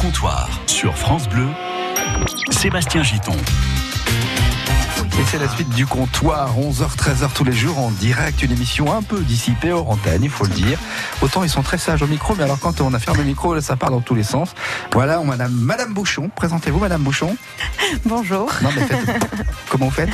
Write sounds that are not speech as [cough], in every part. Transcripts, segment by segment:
comptoir sur France Bleu, Sébastien Giton. Et c'est la suite du comptoir, 11h, 13h tous les jours en direct, une émission un peu dissipée hors antenne, il faut le dire. Autant ils sont très sages au micro, mais alors quand on a fermé le micro, là, ça part dans tous les sens. Voilà, on madame, madame Bouchon, présentez-vous Madame Bouchon. Bonjour. Non mais faites, [laughs] comment vous faites?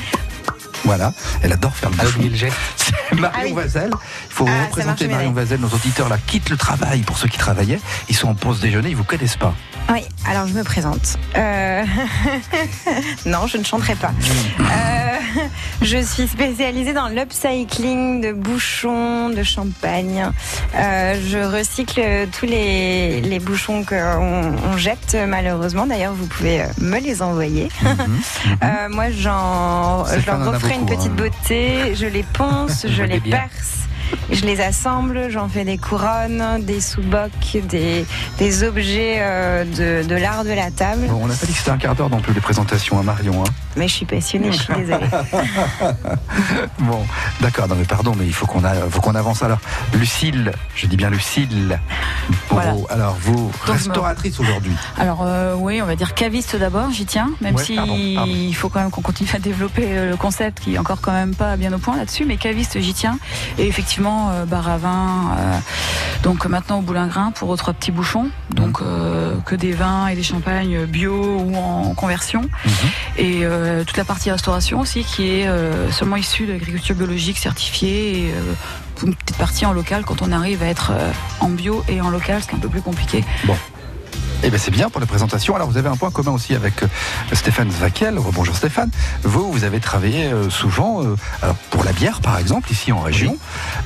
Voilà, elle adore faire le bouchon. [laughs] C'est Marion Ah. Vazel. Il faut Ah, représenter Marion Vazel. Nos auditeurs là quittent le travail pour ceux qui travaillaient. Ils sont en pause déjeuner, ils vous connaissent pas. Oui, alors je me présente. Euh, [laughs] non, je ne chanterai pas. Euh, Je suis spécialisée dans l'upcycling de bouchons, de champagne. Euh, je recycle tous les, les bouchons qu'on on jette, malheureusement. D'ailleurs, vous pouvez me les envoyer. Euh, moi, j'en, je Stéphane leur referai une petite hein. beauté. Je les [laughs] ponce, je les perce. Je les assemble, j'en fais des couronnes, des sous-bocs, des, des objets euh, de, de l'art de la table. Bon, on n'a pas dit que c'était un quart d'heure non plus les présentations à Marion. Hein. Mais je suis passionnée, je suis désolée. [laughs] Bon, d'accord, non mais pardon, mais il faut qu'on a- faut qu'on avance. Alors, Lucille, je dis bien Lucille. Voilà. Alors, vous, restauratrice aujourd'hui. Alors euh, oui, on va dire caviste d'abord, j'y tiens, même Ouais, si pardon, pardon. il faut quand même qu'on continue à développer euh, le concept qui est encore quand même pas bien au point là-dessus, mais caviste j'y tiens. Et effectivement, euh, bar à vin, euh, donc maintenant au boulingrin pour trois petits bouchons, donc euh, que des vins et des champagnes bio ou en conversion. Mhm. Et toute la partie restauration aussi qui est seulement issue de l'agriculture biologique certifiée et une petite partie en local quand on arrive à être en bio et en local, ce qui est un peu plus compliqué. Eh bien, c'est bien pour la présentation. Alors, vous avez un point commun aussi avec euh, Stéphane Zvakiel. Bonjour Stéphane. Vous, vous avez travaillé euh, souvent euh, alors, pour la bière, par exemple, ici en région.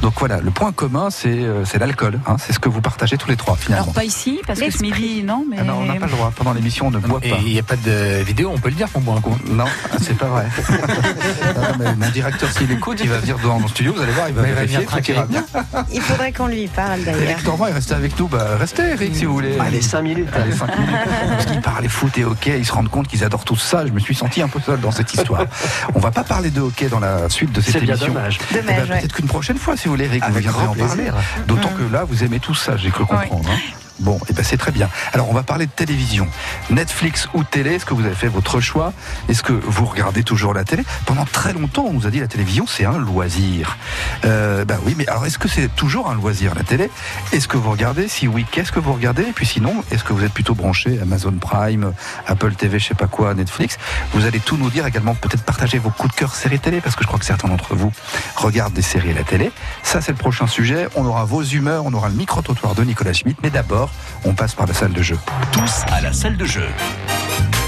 Donc voilà, le point commun, c'est c'est l'alcool. hein. C'est ce que vous partagez tous les trois, finalement. Alors pas ici, parce que ce midi, non, mais... Ah non, on n'a pas le droit. Pendant l'émission, on ne boit Et pas. il n'y a pas de vidéo, on peut le dire qu'on boit un coup. Non, c'est pas vrai. [laughs] Non, mais mon directeur, s'il écoute, il va venir dans mon studio, vous allez voir, il va Mais il va vérifier, ira traquer. bien. Il faudrait qu'on lui parle d'ailleurs. Normand est resté avec nous. Bah, restez, Eric, si vous voulez. Allez, 5 minutes. Allez, cinq minutes. Parce qu'ils parlaient foot et hockey, ils se rendent compte qu'ils adorent tout ça. Je me suis senti un peu seul dans cette histoire. On va pas parler de hockey dans la suite de cette C'est bien émission. dommage. Eh ben, ouais. Peut-être qu'une prochaine fois, si vous voulez, Eric, vous viendrez en parler. plaisir. D'autant que là, vous aimez tout ça, j'ai cru comprendre. hein. Bon, et ben c'est très bien. Alors, on va parler de télévision. Netflix ou télé, est-ce que vous avez fait votre choix? Est-ce que vous regardez toujours la télé? Pendant très longtemps, on nous a dit la télévision, c'est un loisir. Euh, ben oui, mais alors est-ce que c'est toujours un loisir, la télé? Est-ce que vous regardez? Si oui, qu'est-ce que vous regardez? Et puis sinon, est-ce que vous êtes plutôt branché Amazon Prime, Apple TV, je sais pas quoi, Netflix? Vous allez tout nous dire également, peut-être partager vos coups de cœur séries télé, parce que je crois que certains d'entre vous regardent des séries à la télé. Ça, c'est le prochain sujet. On aura vos humeurs, on aura le micro-trottoir de Nicolas Schmitt. Mais d'abord, on passe par la salle de jeu. Tous à la salle de jeu.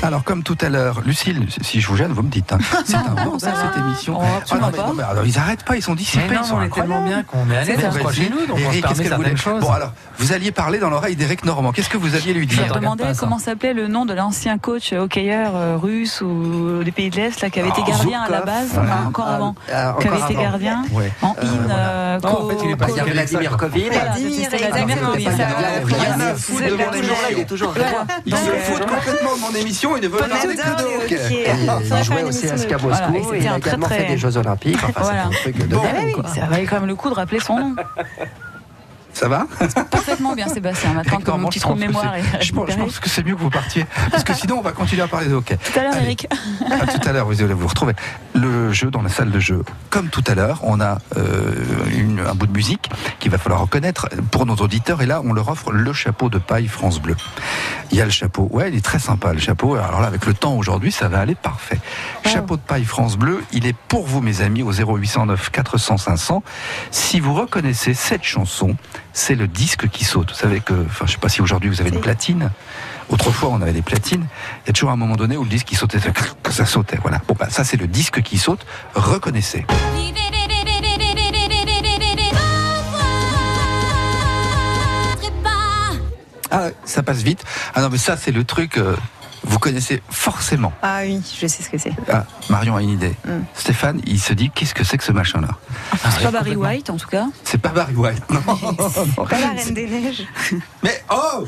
Alors, comme tout à l'heure, Lucille, si je vous gêne, vous me dites. hein. [laughs] C'est un bordel cette émission. Oh, absolument non, mais, non, mais alors, ils arrêtent pas, ils sont dissipés, Mais non, ils sont on est tellement bien qu'on est allé chez nous, donc on se Eric, qu'est-ce permet voulait choses. Bon, alors, vous alliez parler dans l'oreille d'Éric Normand. Qu'est-ce que vous alliez lui Je dire? regarde demandais comment s'appelait le nom de l'ancien coach hockeyeur euh, russe ou des pays de l'Est là, qui avait été Ah, gardien à la base, enfin, encore Ah, avant, ah, qui avait été gardien Ouais. en in. voilà. euh, Non, en co- fait, il est pas co- Il y a Vladimir Covid. Vladimir. Vladimir Covid, à. Il est toujours Voilà. Ils Donc, se euh, foutent complètement de mon émission, ils ne veulent Pas parler d'adore que de le hockey. hockey. Et Faudrait il jouait une aussi à c'était il a également fait des Jeux Olympiques. Enfin, c'est un truc de Ah quoi. ça valait quand même le coup de rappeler son nom. Ça va Parfaitement bien, Sébastien. Maintenant que mon petit trou de mémoire est je pense, je récupéré. pense que c'est mieux que vous partiez. Parce que sinon, on va continuer à parler de hockey. Tout à l'heure. Eric. À tout à l'heure, vous allez vous retrouver. Le jeu dans la salle de jeu. Comme tout à l'heure, on a euh, une- un bout de musique qu'il va falloir reconnaître pour nos auditeurs. Et là, on leur offre le chapeau de paille France Bleu. Il y a le chapeau. Ouais, il est très sympa, le chapeau. Alors là, avec le temps aujourd'hui, ça va aller parfait. Chapeau de paille France Bleu, il est pour vous, mes amis, au 0809 400 500. Si vous reconnaissez cette chanson, c'est le disque qui saute. Vous savez que, enfin, je sais pas si aujourd'hui vous avez une platine. Autrefois, on avait des platines. Il y a toujours un moment donné où le disque qui sautait, ça, [laughs] ça sautait. Voilà. Bon, bah, ça, c'est le disque qui saute. Reconnaissez. Ah, ça passe vite. Ah non, mais ça, c'est le truc. euh, vous connaissez forcément. Ah oui, je sais ce que c'est. Ah, Marion a une idée. Mm. Stéphane, il se dit qu'est-ce que c'est que ce machin-là? C'est pas Barry White, en tout cas. C'est pas Barry White, non. [laughs] Pas la Reine des Neiges. [laughs] mais oh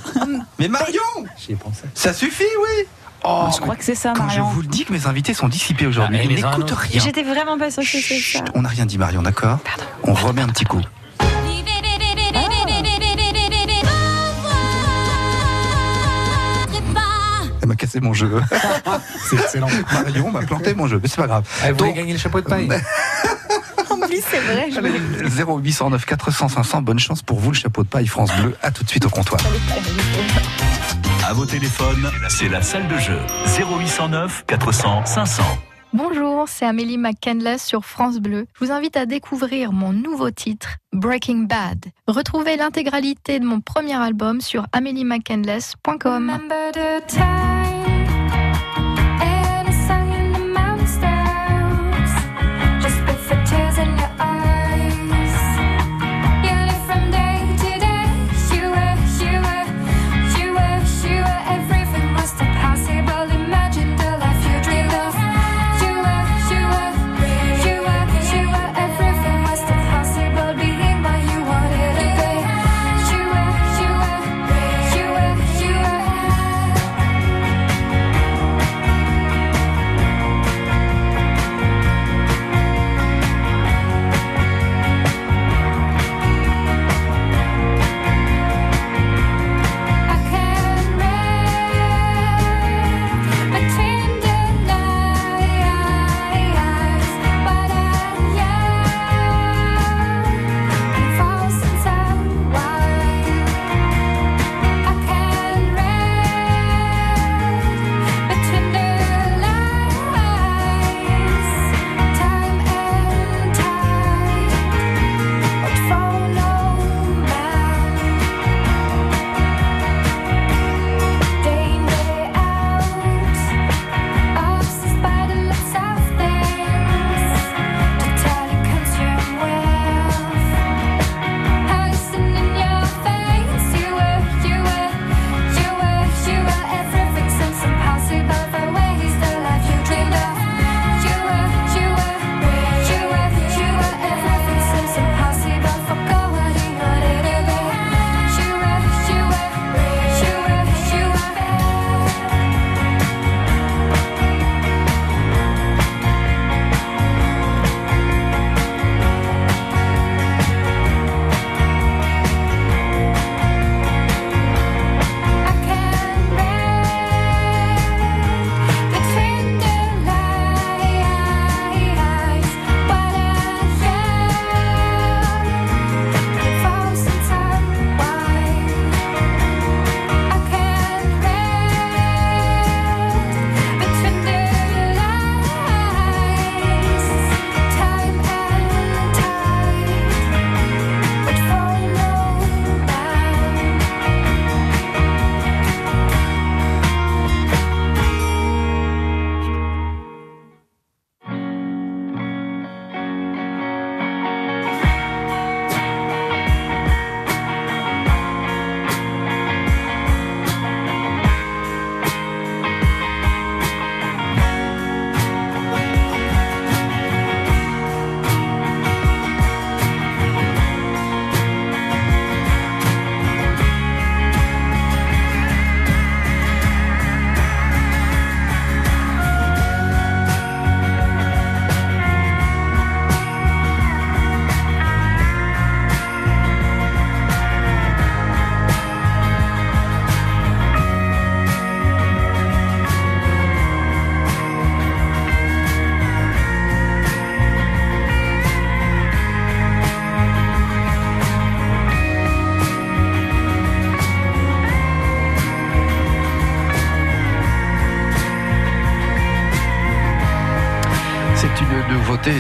Mais Marion J'y ai pensé. Ça suffit, oui Oh, Je crois que c'est ça, Quand je Marion. vous le dis que mes invités sont dissipés aujourd'hui, Ah, ils n'écoutent rien. J'étais vraiment pas sûre que c'était ça. on n'a rien dit Marion, d'accord? On remet un petit coup. Cassé mon jeu. [laughs] C'est excellent. Marion m'a planté mon jeu, mais c'est pas grave. Vous voulez Donc- gagner le chapeau de paille [laughs] En plus, c'est vrai, je Allez, 0809 400 500, bonne chance pour vous, le chapeau de paille France Bleu. À tout de suite au comptoir. À vos téléphones, c'est la salle de jeu. 0809 400 500. Bonjour, c'est Amélie McCandless sur France Bleu. Je vous invite à découvrir mon nouveau titre, Breaking Bad. Retrouvez l'intégralité de mon premier album sur améliemccandless.com.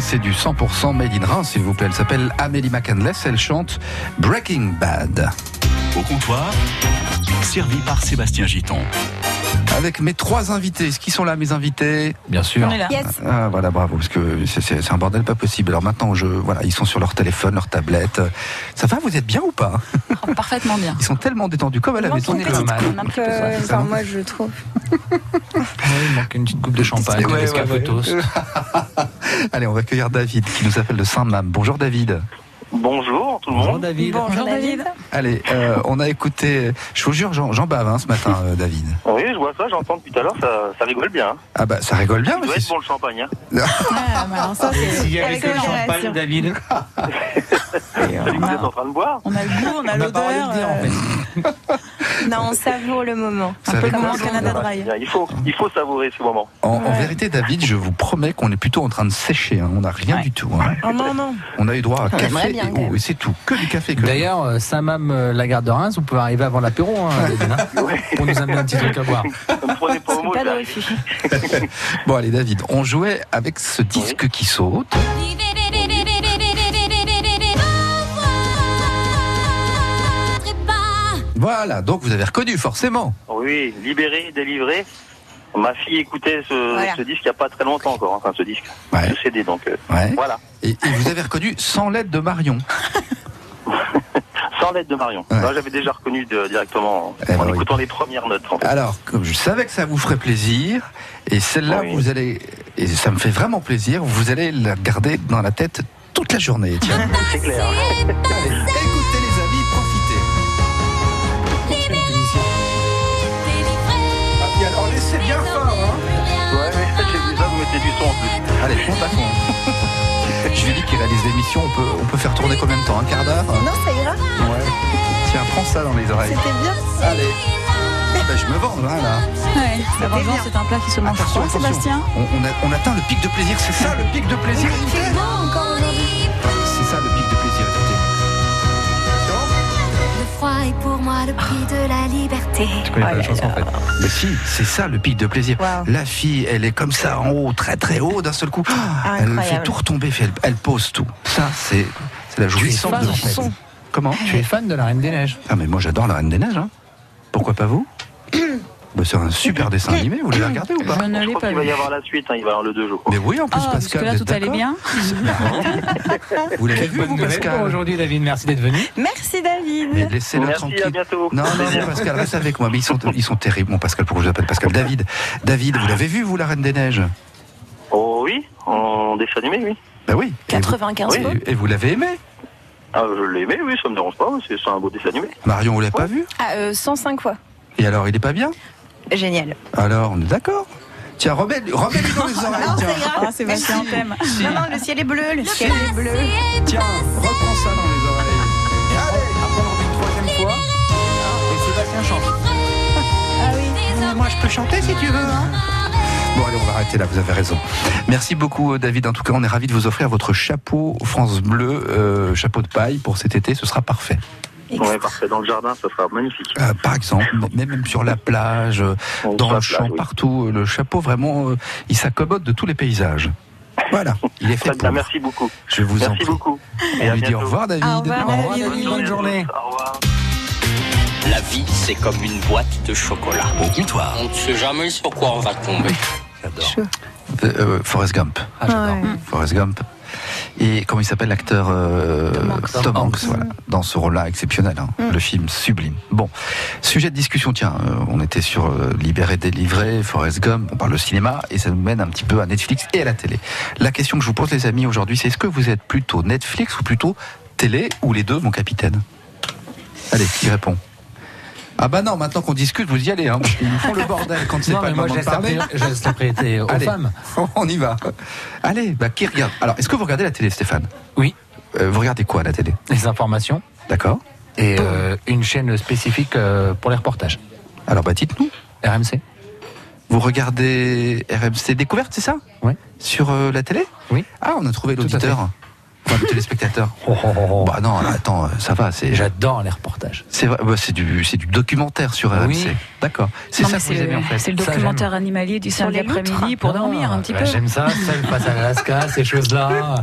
c'est du 100% made in Reims, s'il vous plaît. Elle s'appelle Amélie McCandless, elle chante Breaking Bad. Au comptoir, servi par Sébastien Giton. Avec mes trois invités. Est-ce qu'ils sont là, mes invités Bien sûr. On est là. Yes. Ah voilà, bravo, parce que c'est- un bordel pas possible. Alors maintenant, je, voilà, ils sont sur leur téléphone, leur tablette. Ça va, vous êtes bien ou pas Oh, parfaitement bien. Ils sont tellement détendus comme à la maison. une est petite le mal. coupe, euh, enfin, moi je trouve. [laughs] Oui, il manque une petite coupe de champagne, Ouais, ouais. [laughs] Allez, on va accueillir David qui nous appelle de Saint-Mam. Bonjour David. Bonjour tout le Bonjour monde. David. Bonjour David. Allez, euh, on a écouté, je vous jure, j'en j'en bave hein, ce matin, euh, David. Oui, je vois ça, j'entends depuis tout à l'heure, ça, ça rigole bien. hein. Ah bah ça rigole bien, mais doit être bon le champagne. Hein. [laughs] Ah, bah alors ça, c'est. S'il y avait que le champagne, David. [laughs] Et C'est on, a, en train de boire. on a le goût, on a l'odeur. le dire, en euh, fait. Non, on savoure le moment. Ça avait Comme en ça Canada Dry. Il faut, il faut savourer ce moment. En, en vérité, David, je vous promets qu'on est plutôt en train de sécher. hein. On n'a rien Ouais. du tout. hein. Oh non, non. On a eu droit à café Et c'est tout. Que du café. D'ailleurs, euh, Samam euh, Lagarde de Reims, vous pouvez arriver avant l'apéro, hein, [laughs] David, hein, Ouais. pour nous amener un petit truc à boire. Ne me prenez pas au mot. Pas. Bon, allez, David, on jouait avec ce disque qui saute. Voilà, donc vous avez reconnu forcément. Oui, libéré, délivré. Ma fille écoutait ce, Voilà. ce disque il n'y a pas très longtemps encore, enfin ce disque, Ouais. ce CD, donc euh, Ouais. voilà. Et, et vous avez reconnu sans l'aide de Marion. [laughs] Sans l'aide de Marion. Ouais. Moi, J'avais déjà reconnu de- directement en, Eh en ben oui. écoutant les premières notes. En fait. Alors, comme je savais que ça vous ferait plaisir, et celle-là, Oui. vous allez, et ça me fait vraiment plaisir, vous allez la garder dans la tête toute la journée. Tiens. [laughs] C'est clair. Allez, compte à fond. je lui ai dit qu'il réalise l'émission, on peut, on peut faire tourner combien de temps Un quart d'heure Non, ça ira. Ouais. Tiens, prends ça dans les oreilles. C'était bien. Allez. Ah ben, je me vends là. là. Ouais, la vengeance, c'est un plat qui se mange Attention, froid, attention. Sébastien. On, on a- on atteint le pic de plaisir, c'est ça le pic de plaisir. encore aujourd'hui. Froid est pour moi le prix de la liberté. Je connais pas la chanson en fait. Mais si, c'est ça le pic de plaisir. La fille, elle est comme ça en haut, très très haut, d'un seul coup. elle Incroyable. fait tout retomber, elle, elle pose tout. Ça, c'est la jouissance de en fait. l'enfant. Comment Tu es fan de la Reine des Neiges Ah mais moi j'adore la Reine des Neiges. hein. Pourquoi pas vous Bah, C'est un super dessin animé, vous l'avez regardé ou pas Je ne l'ai pas qu'il va y avoir la suite, hein, il va y avoir le 2 jours. Mais oui, en plus Ah, parce que Pascal, là, vous tout allait bien. [laughs] Vous l'avez vu vous Pascal aujourd'hui, David. Merci d'être venu. Merci David. Mais laissez-le Merci, tranquille. à bientôt. Non, non, non, Pascal, reste avec moi. Mais ils sont, ils sont terribles, mon Pascal, pourquoi je l'appelle Pascal David. David, vous l'avez vu, vous, la Reine des Neiges? Oh oui, en dessin animé, oui. Ben oui. Et vous- 95 Oui. fois. Et, et vous l'avez aimé? Ah, je l'ai aimé, oui, ça me dérange pas, c'est c'est un beau dessin animé. Marion, vous l'avez pas vu? Ah, euh, 105 fois. Et alors, il est pas bien? Génial. Alors, on est d'accord Tiens, remets-lui remets dans les [laughs] oreilles. Non, tiens. c'est grave. Ah. Non, non, le ciel est bleu, le ciel est bleu. Tiens, reprends ça dans les oreilles. Et allez, après on une troisième fois. Et Sébastien chante. Ah oui. Moi, je peux chanter si tu veux. hein. Bon, allez, on va arrêter là, vous avez raison. Merci beaucoup, euh, David. En tout cas, on est ravis de vous offrir votre chapeau France Bleu, euh, chapeau de paille pour cet été. Ce sera parfait. Ouais, parfait, dans le jardin, ça sera magnifique. Euh, par exemple, mais même sur la plage, euh, dans la le plage, champ, oui. partout. euh, Le chapeau, vraiment, euh, il s'accommode de tous les paysages. Voilà, il est fait pour. merci beaucoup. Je vous en Merci prie. beaucoup. Et On lui dit au bientôt. revoir, David. Au revoir, Au revoir, David. David. Bonne journée. Au revoir. La vie, c'est comme une boîte de chocolat. Au comptoir. On ne sait jamais sur quoi on va tomber. J'adore. Euh, Forrest Gump. Ah, j'adore. Ouais. Forrest Gump. Et comment il s'appelle l'acteur euh, Tom Hanks. Tom Hanks, voilà, dans ce rôle-là exceptionnel, hein. Mm. le film sublime. Bon, sujet de discussion, tiens, euh, on était sur euh, Libéré, délivré, Forrest Gump, on parle de cinéma et ça nous mène un petit peu à Netflix et à la télé. La question que je vous pose les amis aujourd'hui, c'est est-ce que vous êtes plutôt Netflix ou plutôt télé ou les deux, mon capitaine? Allez, qui répond? Ah bah non, maintenant qu'on discute, vous y allez. Hein, parce qu'ils nous font le bordel quand c'est pas le moi, moment de parler. je laisse la priorité aux Allez. femmes. [laughs] On y va. Allez, bah qui regarde Alors, est-ce que vous regardez la télé, Stéphane? Oui. Euh, vous regardez quoi à la télé? Les informations D'accord. et euh, une chaîne spécifique euh, pour les reportages. Alors, bah dites-nous. RMC. Vous regardez RMC Découverte, c'est ça? Oui. Sur la télé? Oui. Ah, on a trouvé l'auditeur. Enfin, le téléspectateur. [laughs] Oh, oh, oh. Bah non, attends, ça va, c'est. J'adore les reportages. C'est vrai, bah, c'est du, c'est du documentaire sur RMC. Oui. D'accord. C'est Non, ça que vous aimez en le, fait. c'est le Ça, documentaire animalier du samedi après-midi pour dormir un petit bah, peu. J'aime ça, seul face à l'Alaska, [laughs] ces choses-là.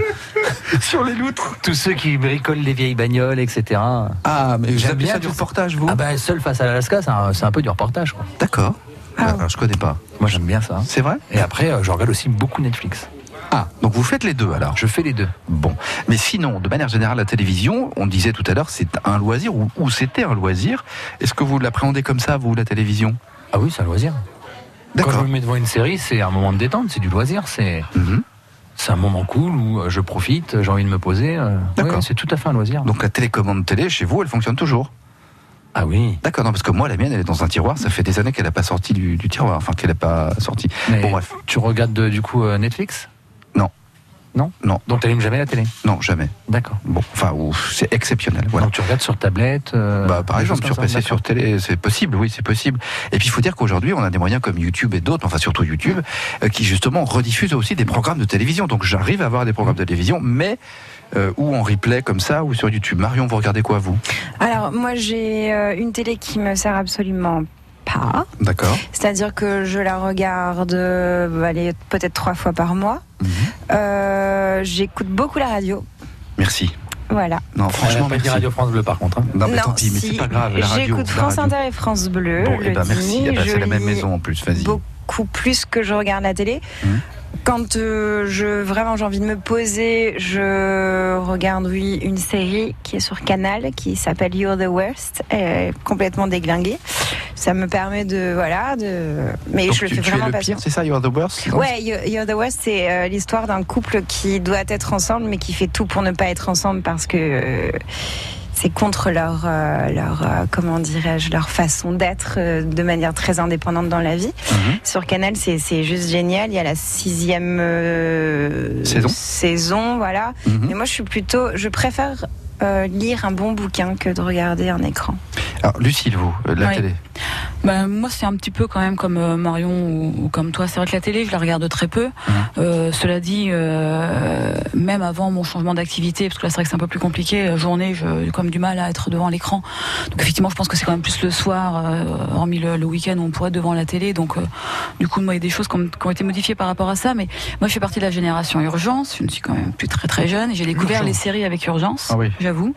Sur les loutres. Tous ceux qui bricolent les vieilles bagnoles, etc. Ah, mais vous bien ça du reportage, vous Ah bah seul face à l'Alaska, c'est un, c'est un peu du reportage. Quoi. D'accord. Ah. Alors, je connais pas. Moi j'aime bien ça. C'est vrai? Et après, euh, je regarde aussi beaucoup Netflix. Ah, donc vous faites les deux alors Je fais les deux. Bon, mais sinon, de manière générale, la télévision, on disait tout à l'heure, c'est un loisir ou, ou c'était un loisir. Est-ce que vous l'appréhendez comme ça, vous, la télévision? Ah oui, c'est un loisir. Quand je D'accord. me mets devant une série, c'est un moment de détente, c'est du loisir, c'est Mhm. c'est un moment cool où euh, je profite, j'ai envie de me poser. euh, D'accord. ouais, c'est tout à fait un loisir. Donc la télécommande télé, chez vous, elle fonctionne toujours? Ah oui. D'accord, non, parce que moi, la mienne, elle est dans un tiroir, ça fait des années qu'elle n'a pas sorti du, du tiroir, enfin qu'elle n'a pas sorti. Mais Bon, bref. Tu regardes euh, du coup Netflix? Non. Non. Donc tu n'allumes jamais la télé Non, jamais. D'accord. Bon, enfin, ouf, c'est exceptionnel. Voilà. Donc tu regardes sur tablette euh, Bah, par exemple, sur PC, sur télé, c'est possible, oui, c'est possible. Et puis, il faut dire qu'aujourd'hui, on a des moyens comme YouTube et d'autres, enfin surtout YouTube, euh, qui justement rediffusent aussi des programmes de télévision. Donc, j'arrive à avoir des programmes de télévision, mais euh, ou en replay comme ça, ou sur YouTube. Marion, vous regardez quoi, vous? Alors, moi, j'ai euh, une télé qui me sert absolument pas. D'accord. C'est-à-dire que je la regarde euh, allez, peut-être trois fois par mois. Euh, J'écoute beaucoup la radio. Merci. Voilà. Non, Franchement, merci. Radio France Bleu par contre. hein. Non, mais Non, tant pis, mais c'est pas grave. La radio. J'écoute la France radio. Inter et France Bleu. Bon, le eh ben, merci. dîner, Eh ben, c'est la même maison en plus, vas-y. Beaucoup plus que je regarde la télé. Mhm. Quand euh, je vraiment j'ai envie de me poser, je regarde oui une série qui est sur Canal qui s'appelle You're the Worst, est complètement déglinguée. Ça me permet de voilà de mais Donc, je le tu, fais tu es vraiment le pas pire, c'est ça, You're the Worst Ouais, You- You're the Worst, c'est euh, l'histoire d'un couple qui doit être ensemble, mais qui fait tout pour ne pas être ensemble parce que euh, c'est contre leur, euh, leur euh, comment dirais-je, leur façon d'être euh, de manière très indépendante dans la vie. Mhm. Sur Canal, c'est c'est juste génial. Il y a la sixième euh, Saison. saison, voilà. Mhm. Mais moi, je suis plutôt, je préfère euh, lire un bon bouquin que de regarder un écran. Alors, Lucille, vous, euh, la Oui. télé Bah, moi, c'est un petit peu quand même comme euh, Marion ou, ou comme toi. C'est vrai que la télé, je la regarde très peu. Mhm. Euh, cela dit, euh, même avant mon changement d'activité, parce que là, c'est vrai que c'est un peu plus compliqué. La journée, je- j'ai quand même du mal à être devant l'écran. Donc, effectivement, je pense que c'est quand même plus le soir, euh, hormis le, le week-end où on pourrait être devant la télé. Donc, euh, du coup, moi, il y a des choses qui ont, qui ont été modifiées par rapport à ça. Mais moi, je fais partie de la génération Urgence. Je ne suis quand même plus très très jeune. Et j'ai découvert Urgence. les séries avec Urgence. Ah oui. J'avoue.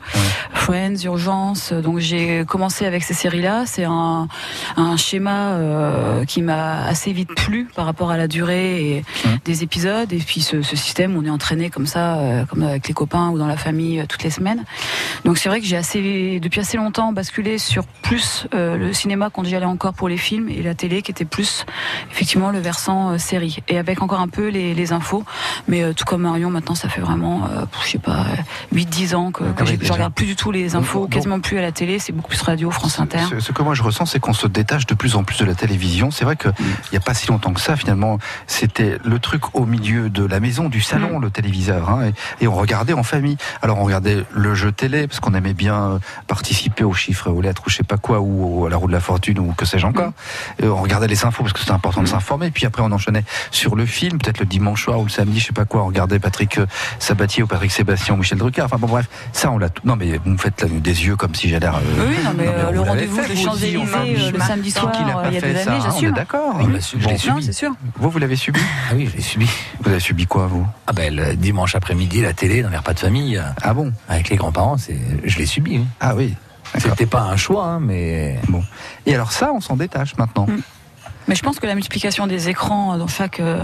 Friends, Urgence. Donc, j'ai commencé avec ces séries-là. C'est un, un schéma euh, qui m'a assez vite plu par rapport à la durée et des épisodes et puis ce, ce système on est entraîné comme ça euh, comme avec les copains ou dans la famille euh, toutes les semaines donc c'est vrai que j'ai assez depuis assez longtemps basculé sur plus euh, le cinéma quand j'y allais encore pour les films et la télé qui était plus effectivement le versant euh, série et avec encore un peu les, les infos mais euh, tout comme Marion maintenant ça fait vraiment euh, je sais pas 8-10 ans que, que Déjà. je regarde plus du tout les infos Donc- quasiment plus à la télé c'est beaucoup plus radio France Inter Ce, ce que moi je ressens, c'est qu'on se détache de plus en plus de la télévision. C'est vrai qu'il n'y a pas si longtemps que ça, finalement, c'était le truc au milieu de la maison, du salon, le téléviseur. hein, et, et on regardait en famille. Alors on regardait le jeu télé, parce qu'on aimait bien euh, participer aux chiffres, aux lettres, ou je sais pas quoi, ou à la roue de la fortune, ou que sais-je encore. Et on regardait les infos, parce que c'était important de s'informer. Puis après, on enchaînait sur le film, peut-être le dimanche soir ou le samedi, je sais pas quoi. On regardait Patrick euh, Sabatier ou Patrick Sébastien ou Michel Drucker. Enfin bon, bref, ça, on l'a tout. Non, mais vous me faites là, des yeux comme si j'allais. euh, Oui, non, mais, euh, le vous l'avez rendez-vous des Champs-Élysées euh, le samedi soir, n'a pas euh, il y a fait des ça, années, on est j'assume. d'accord. L'a su- je l'ai Non, subi. c'est sûr. Vous, vous l'avez subi? Ah oui, je l'ai subi. Vous avez subi quoi, vous? Ah ben le dimanche après-midi, la télé dans les repas de famille, euh, Ah bon? Avec les grands-parents, c'est, je l'ai subi. oui. Ah oui. D'accord. C'était pas un choix, hein, mais Bon. Et alors ça, on s'en détache maintenant. Mm. Mais je pense que la multiplication des écrans dans chaque euh,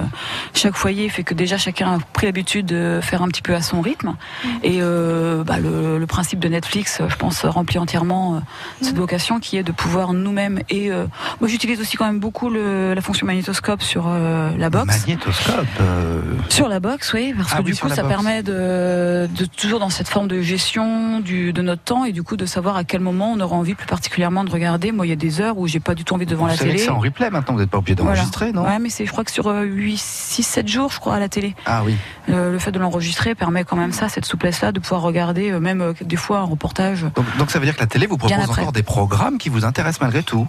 chaque foyer fait que déjà chacun a pris l'habitude de faire un petit peu à son rythme. Et euh, bah, le, le principe de Netflix, je pense, remplit entièrement euh, cette vocation qui est de pouvoir nous-mêmes. Et euh, moi, j'utilise aussi quand même beaucoup le, la fonction magnétoscope sur euh, la box. Magnétoscope. euh, Sur la box, oui, parce Ah que oui, du coup, ça box. permet de, de toujours dans cette forme de gestion du, de notre temps et du coup de savoir à quel moment on aura envie plus particulièrement de regarder. Moi, il y a des heures où j'ai pas du tout envie devant vous la télé. c'est en replay maintenant, vous n'êtes pas obligé Voilà. d'enregistrer, non Ouais, mais c'est, je crois que sur euh, 8, 6, 7 jours, je crois, à la télé. Ah oui. Euh, le fait de l'enregistrer permet quand même ça, cette souplesse-là, de pouvoir regarder, euh, même euh, des fois, un reportage. Donc, donc ça veut dire que la télé vous propose encore des programmes qui vous intéressent malgré tout.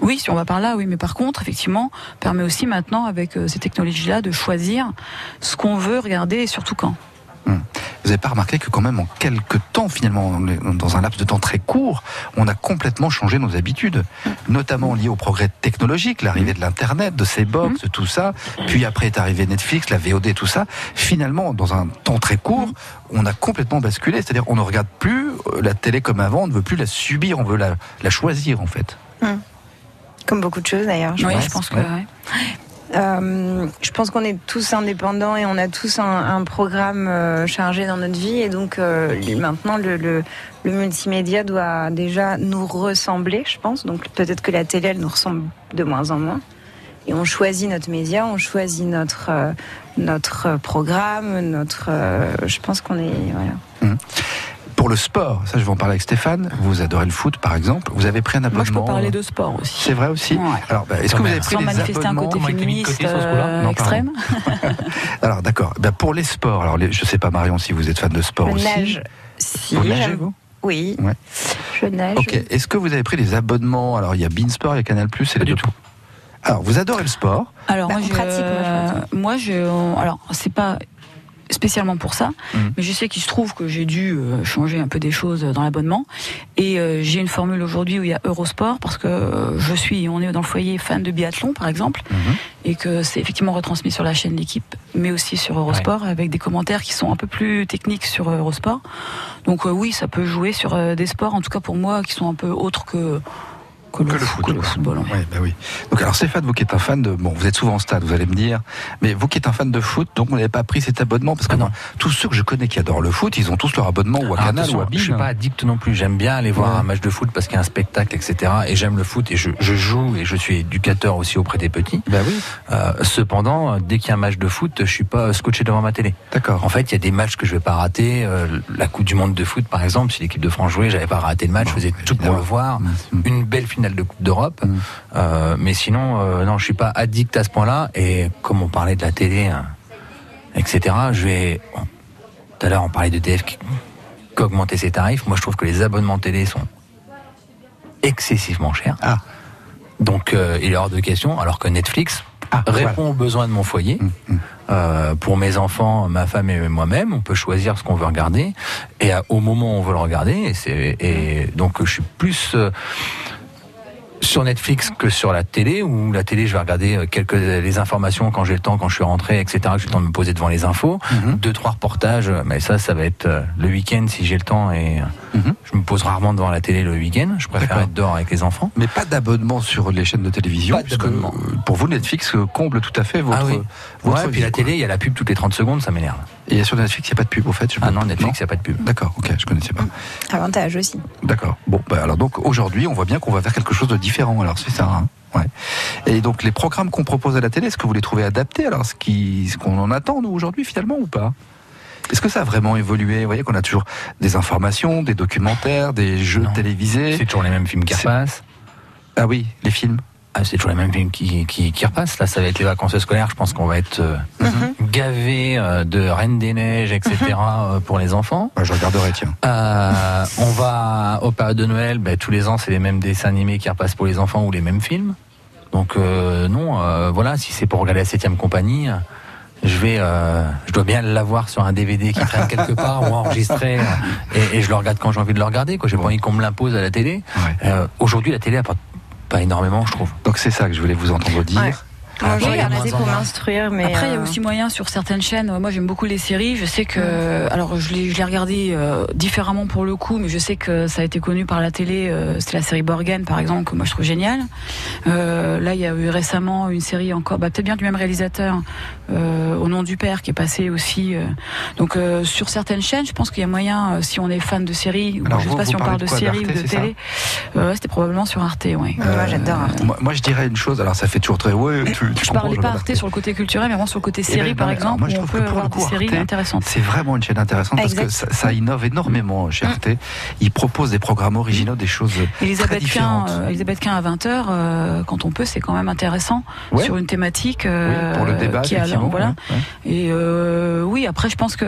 Oui, si on va par là, oui, mais par contre, effectivement, permet aussi maintenant, avec euh, ces technologies-là, de choisir ce qu'on veut regarder et surtout quand. Vous n'avez pas remarqué que quand même en quelques temps, finalement, dans un laps de temps très court, on a complètement changé nos habitudes, notamment liées au progrès technologique, l'arrivée de l'Internet, de ces box, de tout ça. Puis après est arrivé Netflix, la VOD, tout ça. Finalement, dans un temps très court, on a complètement basculé. C'est-à-dire, on ne regarde plus la télé comme avant, on ne veut plus la subir, on veut la, la choisir, en fait. Comme beaucoup de choses d'ailleurs. je oui, pense. je pense que. ouais. ouais. Euh, je pense qu'on est tous indépendants et on a tous un, un programme euh, chargé dans notre vie et donc euh, maintenant le, le, le multimédia doit déjà nous ressembler, je pense. Donc peut-être que la télé elle nous ressemble de moins en moins. Et on choisit notre média, on choisit notre notre programme, notre. je pense qu'on est voilà. Pour le sport, ça je vais en parler avec Stéphane. Vous adorez le foot, par exemple. Vous avez pris un abonnement. Moi, je peux parler de sport aussi. C'est vrai aussi. Ouais. Alors, bah, est-ce que vous avez pris Sans des manifester un côté féministe euh, Non, extrême. [laughs] Alors, d'accord. Bah, pour les sports, alors les- je sais pas Marion si vous êtes fan de sport Je aussi. nage. Si, Vous nagez, vous? Oui. Ouais. Je nage. Ok. Est-ce que vous avez pris des abonnements? Alors, il y a Beansport, il y a Canal+, et les du deux. tout. Alors, vous adorez le sport. Alors Bah, moi, je, pratique, moi, je moi, je, alors c'est pas spécialement pour ça, Mhm. mais je sais qu'il se trouve que j'ai dû euh, changer un peu des choses dans l'abonnement et euh, j'ai une formule aujourd'hui où il y a Eurosport parce que euh, je suis, on est dans le foyer fan de biathlon par exemple Mhm. et que c'est effectivement retransmis sur la chaîne d'équipe, mais aussi sur Eurosport avec des commentaires qui sont un peu plus techniques sur Eurosport. Donc euh, oui, ça peut jouer sur euh, des sports, en tout cas pour moi, qui sont un peu autres que que le, Que le foot, que le football. ouais. Ouais, bah oui. Donc alors Stéphane, vous qui êtes un fan de, bon, vous êtes souvent en stade, vous allez me dire, mais vous qui êtes un fan de foot, donc vous n'avez pas pris cet abonnement parce que Ah non. tous ceux que je connais qui adorent le foot, ils ont tous leur abonnement ou à Alors, Canal ou à je suis pas addict non plus. J'aime bien aller voir Ouais. un match de foot parce qu'il y a un spectacle, etc. Et j'aime le foot et je, je joue et je suis éducateur aussi auprès des petits. Bah oui, Euh, cependant, dès qu'il y a un match de foot, je suis pas scotché devant ma télé. d'accord. En fait, il y a des matchs que je vais pas rater. Euh, la Coupe du Monde de foot, par exemple, si l'équipe de France jouait, j'avais pas raté le match, je faisais tout pour le voir. Mm. Une belle finale de Coupe d'Europe. Mm. Euh, mais sinon, euh, non, je suis pas addict à ce point-là. Et comme on parlait de la télé, hein, etc., je vais. bon, tout à l'heure, on parlait de TF qui, qui a augmenté ses tarifs. Moi, je trouve que les abonnements télé sont excessivement chers. Ah. Donc, euh, il est hors de question. Alors que Netflix Ah, répond aux besoins de mon foyer. Mm, mm. Euh, pour mes enfants, ma femme et moi-même, on peut choisir ce qu'on veut regarder et à- au moment où on veut le regarder. Et, donc je suis plus euh, sur Netflix que sur la télé où la télé je vais regarder euh, quelques les informations quand j'ai le temps, quand je suis rentré, etc. Que j'ai le temps de me poser devant les infos, Mhm. deux trois reportages. Mais ça, ça va être euh, le week-end si j'ai le temps et euh, Mhm. je me pose rarement devant la télé le week-end. Je préfère D'accord. être dehors avec les enfants. Mais pas d'abonnement sur les chaînes de télévision, Pas puisque d'abonnement. euh, pour vous Netflix euh, comble tout à fait votre. ah oui. votre Ouais, puis la quoi. télé, il y a la pub toutes les 30 secondes, ça m'énerve. Et sur Netflix, il n'y a pas de pub, au fait. je Ah non, Netflix, il n'y a pas de pub. D'accord, ok, je connaissais pas. Avantage aussi. D'accord. Bon, bah alors donc aujourd'hui, on voit bien qu'on va faire quelque chose de différent. Alors c'est ça. Hein ouais. Et donc les programmes qu'on propose à la télé, est-ce que vous les trouvez adaptés Alors ce qu'on en attend nous aujourd'hui finalement ou pas? Est-ce que ça a vraiment évolué? Vous voyez qu'on a toujours des informations, des documentaires, des jeux Non. télévisés. C'est toujours les mêmes films qui repassent. Ah oui, les films. Ah, c'est toujours les mêmes films qui, qui, qui repassent. Là, ça va être les vacances scolaires. Je pense qu'on va être euh, gavé euh, de Reine des Neiges, etc. euh, pour les enfants. Ouais, je regarderai, tiens. Euh, on va aux périodes de Noël. Ben, tous les ans, c'est les mêmes dessins animés qui repassent pour les enfants ou les mêmes films. Donc euh, non, euh, voilà, si c'est pour regarder la septième compagnie, je vais, euh, je dois bien l'avoir sur un DVD qui traîne quelque part ou enregistré, et, et je le regarde quand j'ai envie de le regarder. Quoi, j'ai pas envie qu'on me l'impose à la télé. Ouais. Euh, Aujourd'hui, la télé apporte pas énormément, je trouve. Donc c'est ça que je voulais vous entendre dire. Ouais. Moins pour m'instruire, mais. Après, il y a euh, aussi moyen sur certaines chaînes. euh, Moi, j'aime beaucoup les séries. Je sais que, alors, je l'ai, je l'ai regardé euh, différemment pour le coup, mais je sais que ça a été connu par la télé. euh, c'est la série Borgen, par exemple, que moi je trouve géniale. Euh, là, il y a eu récemment une série encore, bah, peut-être bien du même réalisateur, euh, au nom du père, qui est passé aussi. euh. donc, euh, sur certaines chaînes, je pense qu'il y a moyen, euh, si on est fan de séries, ou je sais vous, pas si on parle de séries ou de télé. Euh, c'était probablement sur Arte, oui. Moi, j'adore Arte. Moi, moi, je dirais une chose. Alors ça fait toujours très. Ouais, [clears throat] tu, tu Je parlais pas Arte sur le côté culturel, mais vraiment sur le côté Eh ben, série, par alors, exemple, moi, je on trouve peut que pour le coup, des séries Arte, intéressantes. C'est vraiment une chaîne intéressante parce que ça, ça innove énormément chez Arte. Ils proposent des programmes originaux, des choses très Elisabeth Quint, différentes. euh, Elisabeth Quint à 20h, quand on peut, c'est quand même intéressant Ouais. sur une thématique Oui, euh, pour le débat, qui l'heure, voilà. ouais, ouais. Et euh, oui, après, je pense que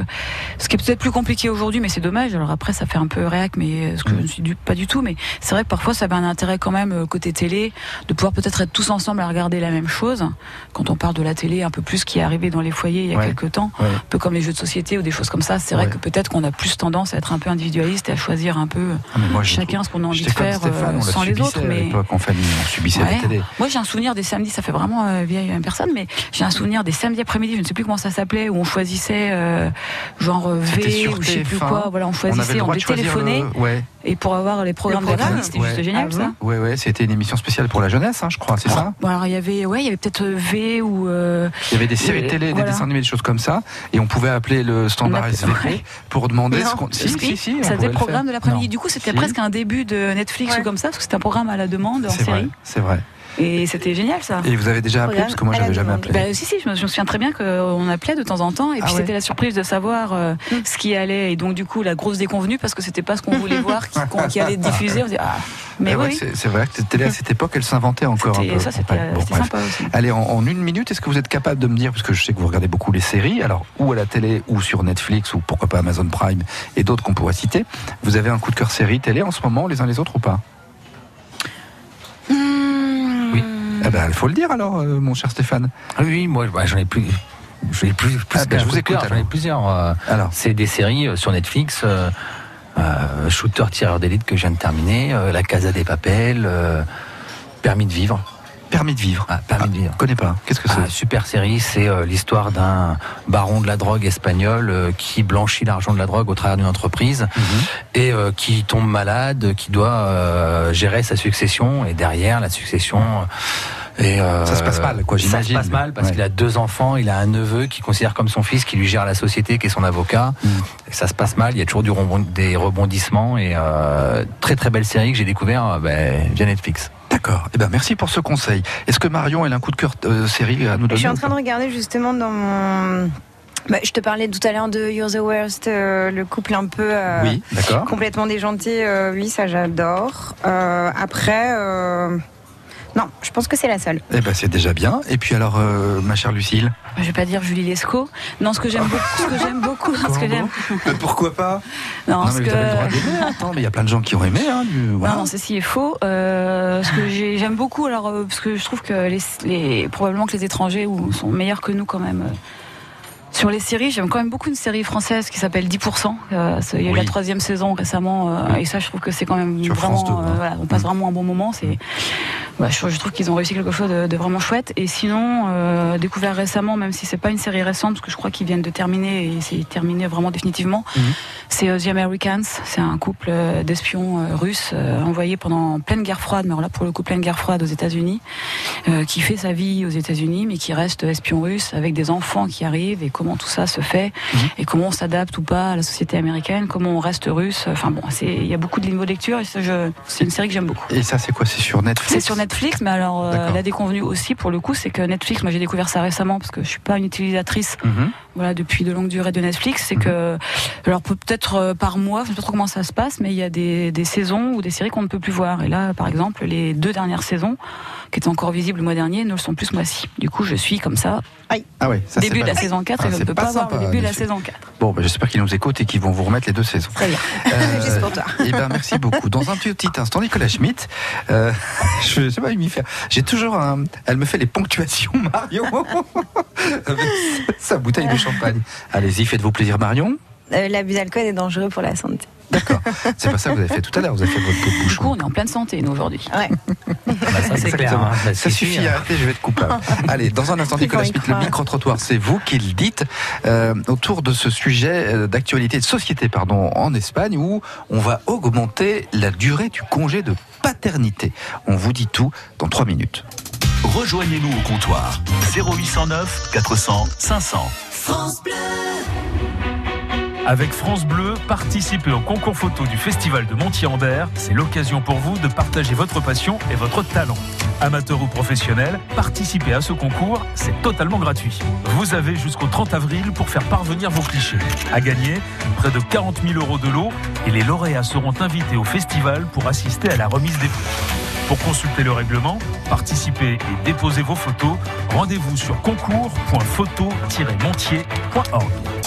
ce qui est peut-être plus compliqué aujourd'hui, mais c'est dommage. Alors après, ça fait un peu réac, mais euh, ce que Mm. je ne suis du- pas du tout. Mais c'est vrai que parfois, ça avait un intérêt quand même euh, côté télé de pouvoir peut-être être tous ensemble à regarder la même chose. Quand on parle de la télé, un peu plus qui est arrivé dans les foyers il y a Ouais. quelques temps, Ouais. un peu comme les jeux de société ou des choses comme ça. C'est vrai Ouais. que peut-être qu'on a plus tendance à être un peu individualiste et à choisir un peu Ah, moi, chacun ce qu'on a envie de faire Stéphane, euh, on sans les autres. Mais en famille, on subissait la télé. moi, j'ai un souvenir des samedis, ça fait vraiment euh, vieille personne, mais j'ai un souvenir des samedis après-midi, je ne sais plus comment ça s'appelait, où on choisissait euh, genre V ou je sais plus TF1. quoi. Voilà, on On choisissait, le on, le... Ouais, et pour avoir les programmes de la programme, c'était juste génial Ah ça. ouais, ouais, c'était une émission spéciale pour la jeunesse, hein, je crois, c'est ça? Bon, alors il y avait, ouais, il y avait peut-être V ou euh, Il y avait des séries Euh, télé, des dessins animés, des choses comme ça, et on pouvait appeler le standard SVP pour demander Non. ce qu'on. Si, si, si, ça pouvait faisait le le programme de l'après-midi. Du coup, c'était Si. presque un début de Netflix Ouais. ou comme ça, parce que c'était un programme à la demande en C'est vrai, série. c'est vrai. Et c'était génial ça. Et vous avez déjà appelé Parce que moi, j'avais jamais appelé. Bah, si, si, je me, je me souviens très bien qu'on appelait de temps en temps, et puis Ah ouais. c'était la surprise de savoir euh, ce qui allait, et donc du coup la grosse déconvenue parce que c'était pas ce qu'on voulait [laughs] voir, qui, qu'on- qui allait être diffusé. On se dit, ah, mais Eh ouais, oui, c'est- vrai que la télé à cette époque, elle s'inventait encore un c'était- peu. ça c'était Ouais, bon, sympa aussi. Allez, en, en une minute, est-ce que vous êtes capable de me dire, parce que je sais que vous regardez beaucoup les séries, alors ou à la télé ou sur Netflix ou pourquoi pas Amazon Prime et d'autres qu'on pourrait citer, vous avez un coup de cœur série télé en ce moment, les uns les autres ou pas? Oui. Eh ben, il faut le dire alors, euh, mon cher Stéphane. Ah oui, moi bah, j'en ai plus. J'en ai plus, plus Ah, ben, qu'un je vous écoute, J'en ai plusieurs. euh, Alors, C'est des séries euh, sur Netflix. euh, Shooter tireur d'élite que je viens de terminer, La Casa des Papels, Permis de vivre. Permis de vivre. Ah, Permis de vivre. Je connais pas. Qu'est-ce que c'est Ah, super série, c'est euh, l'histoire d'un baron de la drogue espagnol euh, qui blanchit l'argent de la drogue au travers d'une entreprise Mhm. et euh, qui tombe malade, qui doit gérer sa succession et derrière la succession. et, euh, Ça se passe mal, quoi, Ça se passe mal parce Ouais. qu'il a deux enfants, il a un neveu qui considère comme son fils, qui lui gère la société, qui est son avocat. Et ça se passe mal, il y a toujours du rebond- des rebondissements et euh, très très belle série que j'ai découvert ben, via Netflix. D'accord. Eh ben, merci pour ce conseil. Est-ce que Marion, elle a un coup de cœur euh, série à nous donner Je suis en train de regarder justement dans mon. Bah, je te parlais tout à l'heure de You're the Worst, euh, le couple un peu euh, Oui, complètement déjanté. euh, oui, ça j'adore. Après, non, je pense que c'est la seule. Eh ben, c'est déjà bien. Et puis alors, euh, ma chère Lucille Je vais pas dire Julie Lescaut. Non, ce que j'aime beaucoup, ce que j'aime beaucoup, ce que j'aime. Pourquoi pas? Non, Non, ce mais que. vous avez le droit d'aimer. Attends, mais il y a plein de gens qui ont aimé. Hein, du... voilà. Non, non, ceci est faux. Euh, ce que j'ai- j'aime beaucoup, alors euh, parce que je trouve que les, les- probablement que les étrangers ou, sont meilleurs que nous quand même. euh, sur les séries, j'aime quand même beaucoup une série française qui s'appelle 10%. Euh, c'est- il y a eu Oui. la troisième saison récemment, euh, et ça, je trouve que c'est quand même Sur vraiment. France 2, hein. euh, voilà, on passe Mm. vraiment un bon moment. C'est, ouais, je, je trouve qu'ils ont réussi quelque chose de, de vraiment chouette. Et sinon, euh, découvert récemment, même si c'est pas une série récente, parce que je crois qu'ils viennent de terminer et c'est terminé vraiment définitivement, Mhm. c'est The Americans. C'est un couple euh, d'espions euh, russes envoyés pendant pleine guerre froide, mais alors là pour le coup pleine guerre froide aux États-Unis, euh, qui fait sa vie aux États-Unis, mais qui reste espion russe avec des enfants qui arrivent et comment tout ça se fait Mhm. et comment on s'adapte ou pas à la société américaine, comment on reste russe. Enfin bon, il y a beaucoup de niveaux de lecture et c'est une série que j'aime beaucoup. Et ça, c'est quoi? C'est sur Netflix? C'est sur Netflix, mais alors euh, la déconvenue aussi pour le coup, c'est que Netflix, moi j'ai découvert ça récemment parce que je suis pas une utilisatrice Mhm. Voilà depuis de longue durée de Netflix, c'est que alors peut- peut-être euh, par mois, je sais pas trop comment ça se passe, mais il y a des, des saisons ou des séries qu'on ne peut plus voir. Et là, par exemple, les deux dernières saisons qui étaient encore visibles le mois dernier ne le sont plus ce mois-ci. Du coup, je suis comme ça, Ah ouais, ça, début de la saison 4 Ah, et je ne peux pas pas, voir sympa, le début de la saison 4. Bon, ben, j'espère qu'ils nous écoutent et qu'ils vont vous remettre les deux saisons. Très bien. Euh, [laughs] Juste pour toi. Eh ben, merci beaucoup. Dans un petit instant, Nicolas Schmitt, euh, [laughs] je ne sais pas m'y faire. J'ai toujours un. Elle me fait les ponctuations, Marion, [laughs] avec sa bouteille de champagne. Allez-y, faites-vous plaisir, Marion. Euh, L'abus d'alcool est dangereux pour la santé. D'accord. C'est pas ça que vous avez fait tout à l'heure. Vous avez fait votre pot de Du bouchon. coup, on est en pleine santé, nous, aujourd'hui. Ouais. Bah, ça c'est [laughs] clair. Exactement. hein, ça Ça suffit, hein. arrêtez, je vais être coupable. [laughs] Allez, dans un instant, Nicolas Schmitt, le micro-trottoir, c'est vous qui le dites, euh, autour de ce sujet euh, d'actualité, de société, pardon, en Espagne, où on va augmenter la durée du congé de paternité. On vous dit tout dans trois minutes. Rejoignez-nous au comptoir 0809 400 500. Avec France Bleu, participez au concours photo du Festival de Montier-en-Der. C'est l'occasion pour vous de partager votre passion et votre talent. Amateur ou professionnel, participez à ce concours, c'est totalement gratuit. Vous avez jusqu'au 30 avril pour faire parvenir vos clichés. À gagner, près de 40 000 euros de lot et les lauréats seront invités au festival pour assister à la remise des prix. Pour consulter le règlement, participer et déposer vos photos, rendez-vous sur concours.photo-montier.org.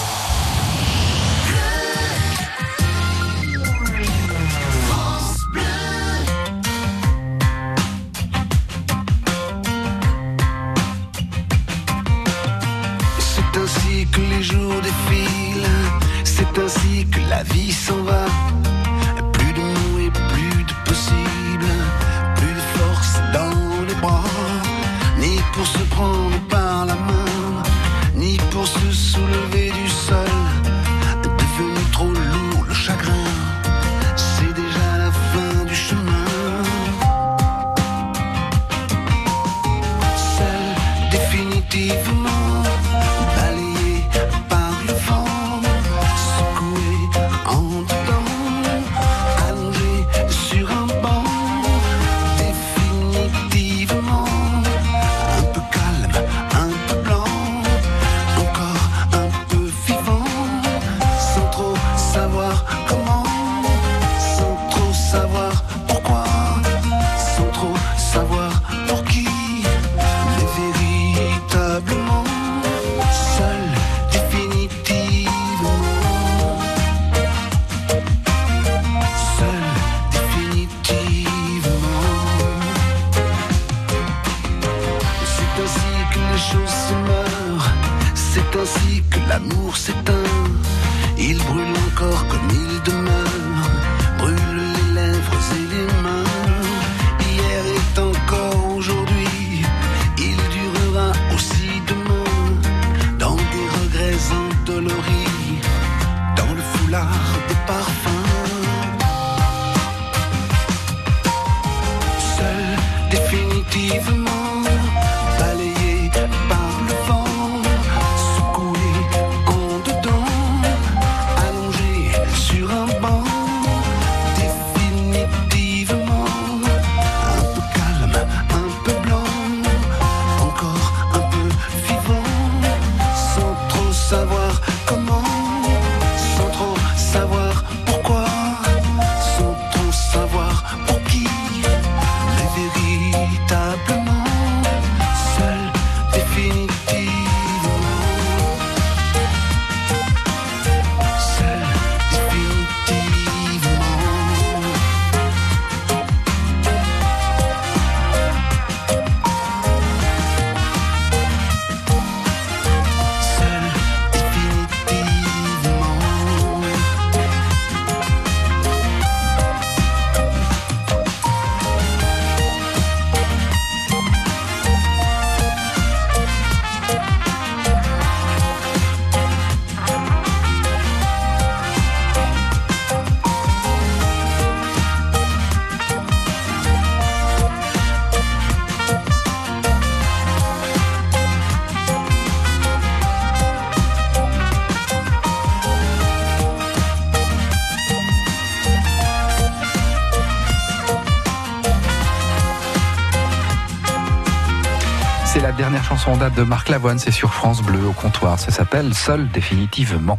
chanson date de Marc Lavoine, c'est sur France Bleu au comptoir. Ça s'appelle Seul définitivement.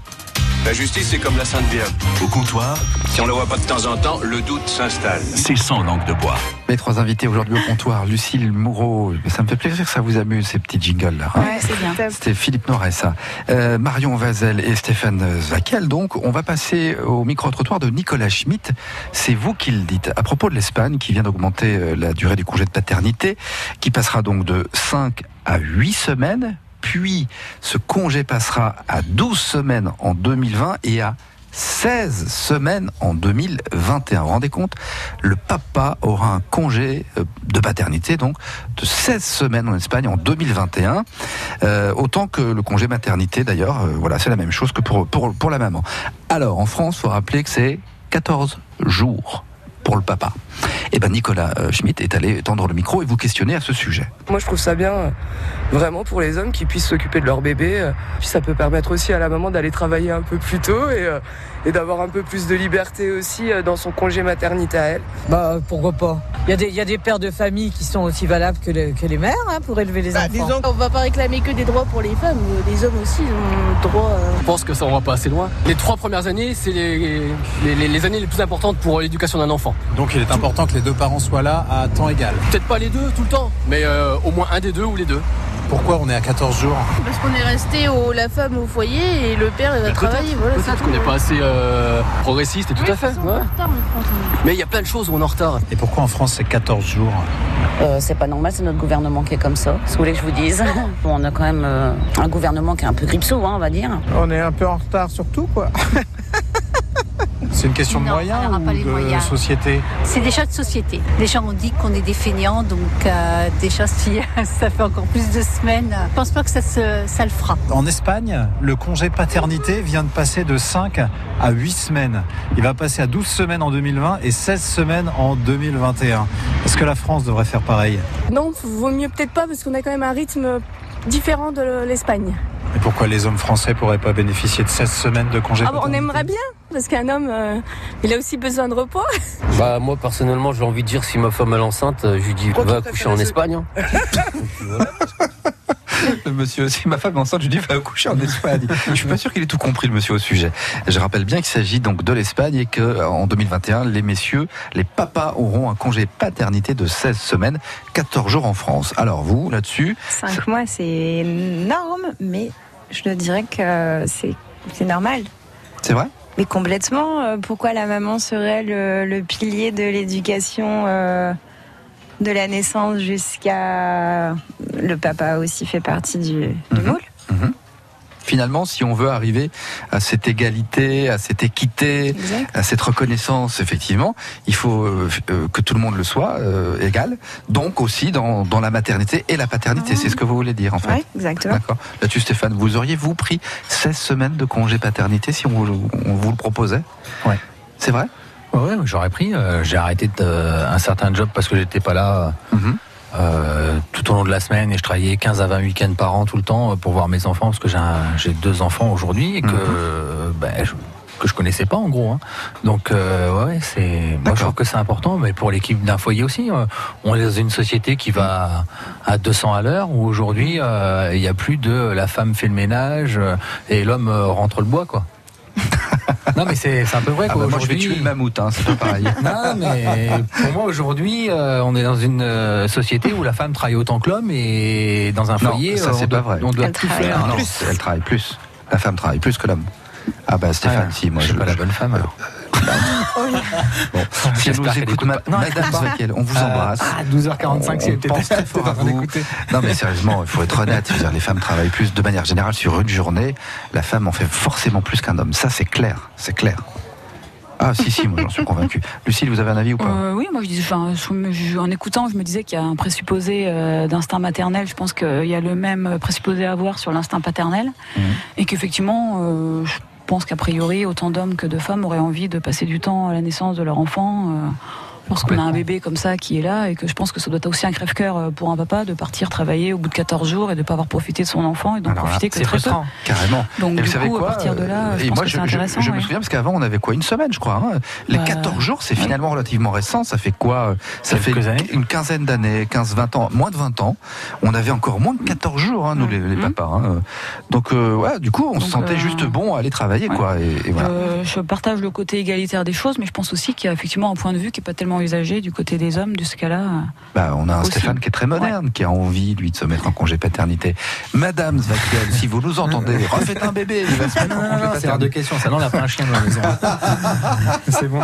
La justice, c'est comme la Sainte Vierge. Au comptoir, Si on la voit pas de temps en temps, le doute s'installe. c'est sans langue de bois. Mes trois invités aujourd'hui au comptoir, Lucille Moureau, ça me fait plaisir que ça vous amuse ces petits jingles là. hein. Ouais, c'est bien. C'était Philippe Noiret, ça. Euh, Marion Vazel et Stéphane Zakel. Donc, on va passer au micro-trottoir de Nicolas Schmitt. C'est vous qui le dites. À propos de l'Espagne, qui vient d'augmenter euh, la durée du congé de paternité, qui passera donc de 5 à 8 semaines. Puis, ce congé passera à 12 semaines en 2020 et à 16 semaines en 2021. Vous vous rendez compte Le papa aura un congé euh, de paternité, donc, de 16 semaines en Espagne en 2021. Euh, autant que le congé maternité, d'ailleurs. euh, voilà, c'est la même chose que pour, la maman. Alors, en France, faut rappeler que c'est 14 jours pour le papa. Et ben Nicolas euh, Schmitt est allé tendre le micro et vous questionner à ce sujet. Moi, je trouve ça bien, euh, vraiment pour les hommes qui puissent s'occuper de leur bébé. euh, Puis ça peut permettre aussi à la maman d'aller travailler un peu plus tôt et, et d'avoir un peu plus de liberté aussi dans son congé maternité à elle. Bah pourquoi pas Il y, a des- il y a des pères de famille qui sont aussi valables que les, que les mères hein, pour élever les enfants. on va pas réclamer que des droits pour les femmes, les hommes aussi ont droit. euh, Je pense que ça ne va pas assez loin. Les trois premières années, c'est les, les- les- les années les plus importantes pour l'éducation d'un enfant. Donc il est important que les deux parents soient là à temps égal. Peut-être pas les deux tout le temps, mais euh, au moins un des deux ou les deux. Pourquoi on est à 14 jours Parce qu'on est resté au, la femme au foyer et le père il va travailler. Voilà, c'est Peut-être qu'on n'est pas assez euh, progressiste et tout à fait. On est en retard, en France. Mais il y a plein de choses où on est en retard. Et pourquoi en France c'est 14 jours Euh, c'est pas normal, c'est notre gouvernement qui est comme ça. Que vous voulez que je vous dise [laughs] On a quand même euh, un gouvernement qui est un peu gripsou, hein, on va dire. On est un peu en retard sur tout, quoi. [laughs] C'est une question de Non, moyens ou pas les de moyens. société C'est des choix de société. Déjà, on dit qu'on est des feignants, donc euh, déjà, si [laughs] ça fait encore plus de semaines, je pense pas que ça, se, ça le fera. En Espagne, le congé paternité vient de passer de 5 à 8 semaines. Il va passer à 12 semaines en 2020 et 16 semaines en 2021. Est-ce que la France devrait faire pareil? Non, vaut mieux peut-être pas parce qu'on a quand même un rythme différent de l'Espagne. Et pourquoi les hommes français pourraient pas bénéficier de 16 semaines de congé Ah bon, on aimerait bien parce qu'un homme, euh, il a aussi besoin de repos. [laughs] Bah moi personnellement j'ai envie de dire si ma femme est enceinte, euh, je lui dis va accoucher en Espagne. hein. [laughs] Le monsieur, si ma femme est enceinte, je lui dis va accoucher en Espagne. je suis pas sûr qu'il ait tout compris le monsieur au sujet. Je rappelle bien qu'il s'agit donc de l'Espagne et que en 2021, les messieurs, les papas auront un congé paternité de 16 semaines, 14 jours en France. Alors vous, là-dessus, 5 mois, c'est énorme, mais je dirais que c'est normal. c'est vrai? Mais complètement, euh, pourquoi la maman serait le, le pilier de l'éducation euh, de la naissance jusqu'à... Le papa aussi fait partie du, du moule? Finalement, si on veut arriver à cette égalité, à cette équité, à cette reconnaissance, effectivement, il faut euh, euh, que tout le monde le soit euh, égal. Donc aussi dans, dans la maternité et la paternité. C'est ce que vous voulez dire, en fait. Oui, exactement. D'accord. Là-dessus, Stéphane, vous auriez-vous pris 16 semaines de congé paternité si on vous, on vous le proposait? Ouais. C'est vrai? Ouais, j'aurais pris. euh, j'ai arrêté de- un certain job parce que j'étais pas là Mhm. Euh, tout au long de la semaine et je travaillais 15 à 20 week-ends par an tout le temps euh, pour voir mes enfants parce que j'ai un- j'ai deux enfants aujourd'hui et que Mhm. euh, ben, je, que je connaissais pas en gros. hein. Donc euh, ouais, c'est moi je trouve que c'est important, mais pour l'équipe d'un foyer aussi. euh, on est dans une société qui va à 200 à l'heure où aujourd'hui euh, il y a plus de la femme fait le ménage euh, et l'homme euh, rentre le bois quoi. Non mais c'est c'est un peu vrai Ah bah moi, je vais tuer le mammouth, hein, c'est pas pareil. [laughs] non, mais pour moi aujourd'hui, euh, on est dans une euh, société où la femme travaille autant que l'homme et dans un Non, foyer, ça euh, c'est on pas doit, vrai. on doit tout faire. Non, elle travaille plus. La femme travaille plus que l'homme. Ah bah Stéphane, Ah, si, moi je je suis pas la bonne femme alors. [laughs] Bon, si elle nous J'espère qu'elle écoute, ma-. Non, Madame on vous Ah, embrasse. ah, 12h45, si elle était très fort à vous. Non mais sérieusement, il faut être honnête. Les femmes travaillent plus de manière générale sur une journée. La femme en fait forcément plus qu'un homme. Ça c'est clair, c'est clair. Ah si si, moi j'en suis convaincu. [laughs] Lucille, vous avez un avis ou pas Euh, oui, moi je dis, enfin, je- je- en écoutant, je me disais qu'il y a un présupposé euh, d'instinct maternel. Je pense qu'il y a le même présupposé à avoir sur l'instinct paternel, Mhm. et qu'effectivement, euh, je pense qu'a priori, autant d'hommes que de femmes auraient envie de passer du temps à la naissance de leur enfant. Euh, Lorsqu'on a un bébé comme ça qui est là et que je pense que ça doit être aussi un crève-cœur euh, pour un papa de partir travailler au bout de 14 jours et de ne pas avoir profité de son enfant et d'en Alors là, profiter que c'est très peu. frustrant. Carrément. Donc Et du vous savez coup, quoi à partir de là, je Et pense moi, que je, je- je me souviens parce qu'avant on avait quoi une semaine, je crois. hein. Les Bah, 14 jours, c'est finalement relativement récent. Ça fait quoi Ça Quelques fait années. une quinzaine d'années, 15-20 ans, moins de 20 ans. On avait encore moins de 14 jours, hein, nous les, les papas. hein. Donc euh, ouais, du coup, on se Donc, sentait euh, juste bon à aller travailler, quoi. Et, et voilà. Euh, je partage le côté égalitaire des choses, mais je pense aussi qu'il y a effectivement un point de vue qui est pas tellement usagé du côté des hommes de ce cas-là. Bah, on a un Aussi. Stéphane qui est très moderne, qui a envie, lui, de se mettre en congé paternité. Madame si vous nous entendez, [laughs] refaites un bébé, il va se mettre en Non, congé non, c'est hors de question. Ça, non, on n'a pas un chien dans la maison. [laughs] c'est bon.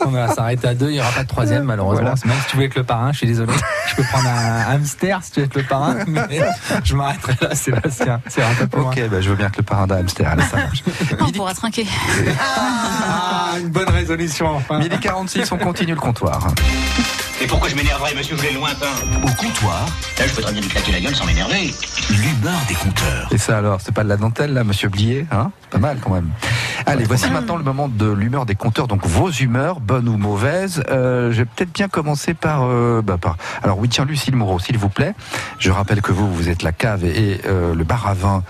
On va s'arrêter à deux. Il n'y aura pas de troisième, malheureusement. Voilà. Même si tu veux être le parrain, je suis désolé. Je peux prendre un hamster si tu veux être le parrain, [laughs] mais je m'arrêterai là, Sébastien. C'est un peu plus. Ok, bah, je veux bien que le parrain d'un hamster, allez, ça marche. On pourra trinquer. Ah, une bonne résolution, enfin. Midi 46, on continue le comptoir. Et pourquoi je m'énerverais, monsieur, vous êtes lointain Au comptoir, Là, je peux très bien lui claquer la gueule sans m'énerver. l'humeur des compteurs. Et ça alors, c'est pas de la dentelle là, monsieur Blier hein? C'est pas mal quand même. Allez, voici maintenant le moment de l'humeur des compteurs. Donc vos humeurs, bonnes ou mauvaises. Euh, je vais peut-être bien commencer par, euh, bah, par. Alors oui, tiens, Lucille Moreau, s'il vous plaît. Je rappelle que vous, vous êtes la cave et, euh, le bar à vin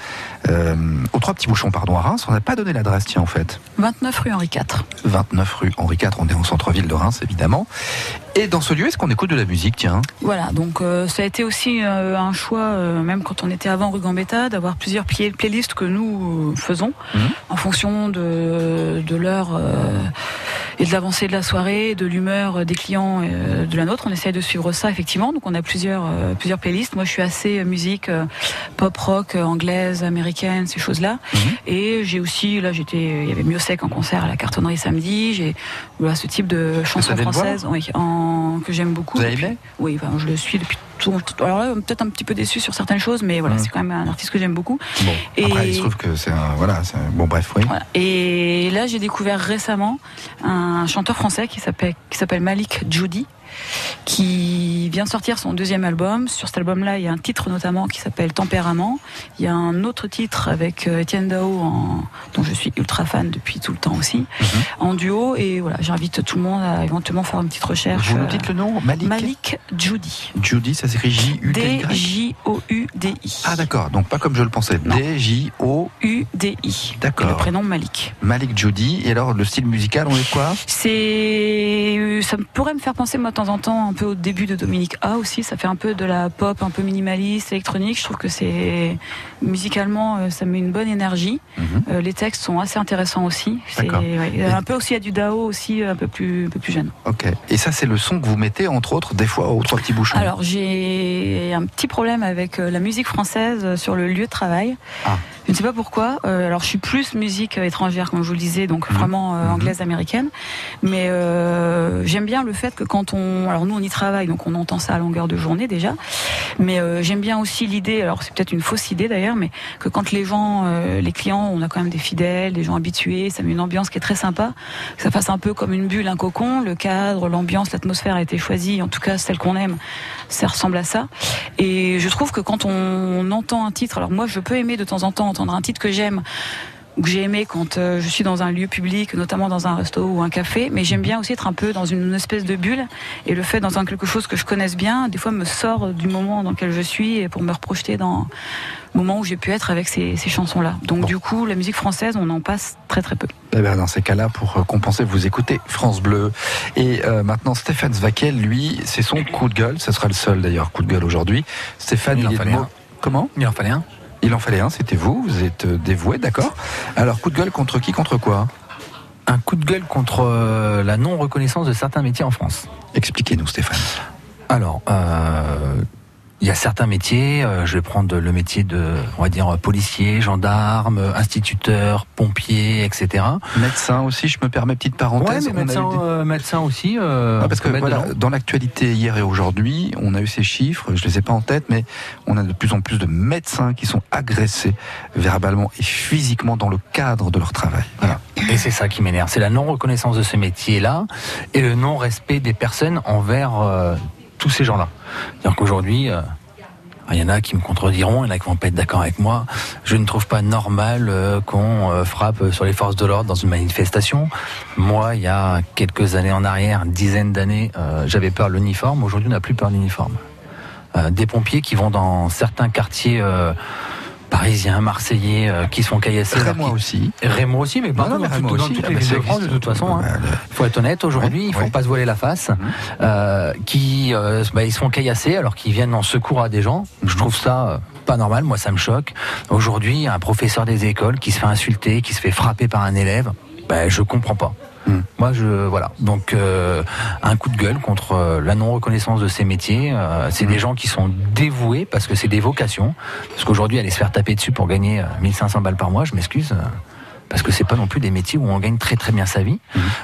euh, aux trois petits bouchons, pardon, à Reims. On n'a pas donné l'adresse, tiens, en fait. 29 rue Henri IV. 29 rue Henri IV. On est en centre-ville de Reims, évidemment. Et dans ce lieu, est-ce qu'on écoute de la musique, tiens Voilà, donc euh, ça a été aussi euh, un choix, même quand on était avant rue Gambetta, d'avoir plusieurs play- playlists que nous faisons Mhm. en fonction de, de l'heure et de l'avancée de la soirée, de l'humeur des clients et de la nôtre. On essaye de suivre ça effectivement. Donc on a plusieurs plusieurs playlists. Moi je suis assez musique pop rock anglaise, américaine, ces choses-là. Mhm. Et j'ai aussi là j'étais il y avait Miosec en concert à la cartonnerie samedi. J'ai voilà ce type de chansons françaises oui, en, que j'aime beaucoup. Vous avez aimé? Oui, je le suis depuis tout. Alors là, peut-être un petit peu déçu sur certaines choses, mais voilà, Mhm. c'est quand même un artiste que j'aime beaucoup. Bon, Et- après, il se trouve que c'est un. Voilà, un- bon, bref, oui. Voilà. Et là, j'ai découvert récemment un chanteur français qui s'appelle qui s'appelle Malik Judy, qui vient sortir son deuxième album. Sur cet album-là, il y a un titre notamment qui s'appelle Tempérament. Il y a un autre titre avec euh, Étienne Dao, en- dont je suis ultra fan depuis tout le temps aussi, Mhm. en duo. Et voilà, j'invite tout le monde à éventuellement faire une petite recherche. Vous nous euh, dites le nom Malik Malik Judy. Judy, ça s'écrit J-U-D-Y D-J-O-U-D-I. Ah d'accord, donc pas comme je le pensais. D-J-O. U-D-I. D'accord. Le prénom Malik. Malik Judy. Et alors, le style musical, on est quoi? C'est, euh, ça pourrait me faire penser moi en temps un peu au début de Dominique A aussi. Ça fait un peu de la pop, un peu minimaliste, électronique. Je trouve que c'est musicalement, euh, ça met une bonne énergie. Euh, les textes sont assez intéressants aussi. C'est Mhm. Ouais, un peu aussi il y a du Dao aussi, un peu plus, un peu plus jeune. Ok. Et ça, c'est le son que vous mettez, entre autres, des fois aux trois petits bouchons. Alors j'ai un petit problème avec euh, la musique française euh, sur le lieu de travail. Ah. Je ne sais pas pourquoi. Euh, alors je suis plus musique euh, étrangère, comme je vous le disais, donc Mhm. vraiment euh, anglaise américaine. Mais euh, j'aime bien le fait que quand on on, alors nous on y travaille, donc on entend ça à longueur de journée déjà. Mais euh, j'aime bien aussi l'idée, alors c'est peut-être une fausse idée d'ailleurs, mais que quand les gens, euh, les clients, on a quand même des fidèles, des gens habitués, ça met une ambiance qui est très sympa, ça fasse un peu comme une bulle, un cocon. Le cadre, l'ambiance, l'atmosphère a été choisie, en tout cas celle qu'on aime, ça ressemble à ça. Et je trouve que quand on entend un titre, alors moi je peux aimer de temps en temps entendre un titre que j'aime ou que j'ai aimé quand euh, je suis dans un lieu public, notamment dans un resto ou un café, mais j'aime bien aussi être un peu dans une espèce de bulle. Et le fait d'entendre quelque chose que je connaisse bien, des fois me sort du moment dans lequel je suis pour me reprojeter dans le moment où j'ai pu être avec ces, ces chansons-là. Donc du coup, la musique française, on en passe très très peu. Eh ben, dans ces cas-là, pour euh, compenser, vous écoutez France Bleu. Et euh, maintenant, Stéphane Zvakel, lui, c'est son coup de gueule. Ce sera le seul d'ailleurs coup de gueule aujourd'hui. Stéphane, Il en est de fallait un. Comment Il en fallait un. Il en fallait un, c'était vous. Vous êtes euh, dévoué, d'accord. Alors, coup de gueule contre qui, contre quoi Un coup de gueule contre euh, la non-reconnaissance de certains métiers en France. Expliquez-nous, Stéphane. Alors, euh, il y a certains métiers, euh, je vais prendre le métier de, on va dire, policier, gendarme, instituteur, pompier, etc. Médecin aussi, je me permets petite parenthèse. Ouais, mais médecin, des- euh, médecin aussi. euh, Ah, parce que voilà, dans l'actualité hier et aujourd'hui, on a eu ces chiffres, je les ai pas en tête, mais on a de plus en plus de médecins qui sont agressés verbalement et physiquement dans le cadre de leur travail. Voilà. Et c'est ça qui m'énerve, c'est la non-reconnaissance de ce métier-là et le non-respect des personnes envers euh, tous ces gens-là. C'est-à-dire qu'aujourd'hui, euh, il y en a qui me contrediront, il y en a qui vont pas être d'accord avec moi. Je ne trouve pas normal euh, qu'on euh, frappe sur les forces de l'ordre dans une manifestation. Moi, il y a quelques années en arrière, une dizaine d'années, j'avais peur de l'uniforme. Aujourd'hui, on n'a plus peur de l'uniforme. Des pompiers qui vont dans certains quartiers parisiens, marseillais, euh, qui sont caillassés. Rémois aussi. Rémo aussi, mais partout, Non, non, mais dans, Rémo tout- dans aussi, toutes les bah, villes de France, de toute façon. Bah, hein. Il faut être honnête, aujourd'hui, il faut pas se voiler la face. Euh, qui, euh, bah, ils se font caillasser alors qu'ils viennent en secours à des gens. Je trouve ça euh, pas normal, moi ça me choque. Aujourd'hui, un professeur des écoles qui se fait insulter, qui se fait frapper par un élève, bah, je comprends pas. Moi, je voilà. Donc, euh, un coup de gueule contre euh, la non-reconnaissance de ces métiers. Euh, c'est des gens qui sont dévoués parce que c'est des vocations. Parce qu'aujourd'hui, aller se faire taper dessus pour gagner euh, 1500 balles par mois, je m'excuse. Parce que c'est pas non plus des métiers où on gagne très très bien sa vie,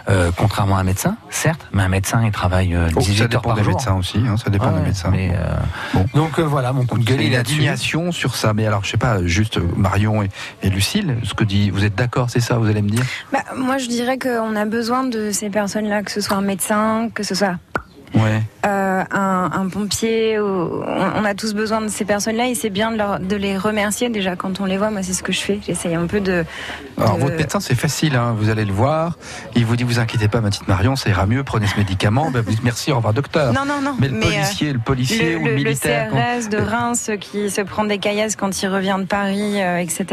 Euh, contrairement à un médecin, certes, mais un médecin il travaille euh, Oh, 18 ça heures dépend par des jour. médecins aussi, hein, ça dépend Ouais, des médecins. mais, euh, Donc euh, voilà, mon coup de Il gueule indignation sur ça, mais alors je sais pas, juste Marion et, et Lucille, ce que dit, vous êtes d'accord, c'est ça, vous allez me dire? Bah, moi, je dirais qu'on a besoin de ces personnes-là, que ce soit un médecin, que ce soit Ouais. euh, un, un pompier. Ou, on, on a tous besoin de ces personnes-là et c'est bien de, leur- de les remercier déjà quand on les voit. Moi, c'est ce que je fais. J'essaye un peu de. Alors de- votre médecin c'est facile, hein, vous allez le voir, il vous dit vous inquiétez pas ma petite Marion, ça ira mieux, prenez ce médicament, ben, vous dites merci, au revoir docteur. Non, non, non. Mais le euh, policier, le policier le, ou le le- le militaire. quand- CRS de Reims qui se prend des caillasses quand il revient de Paris, euh, etc.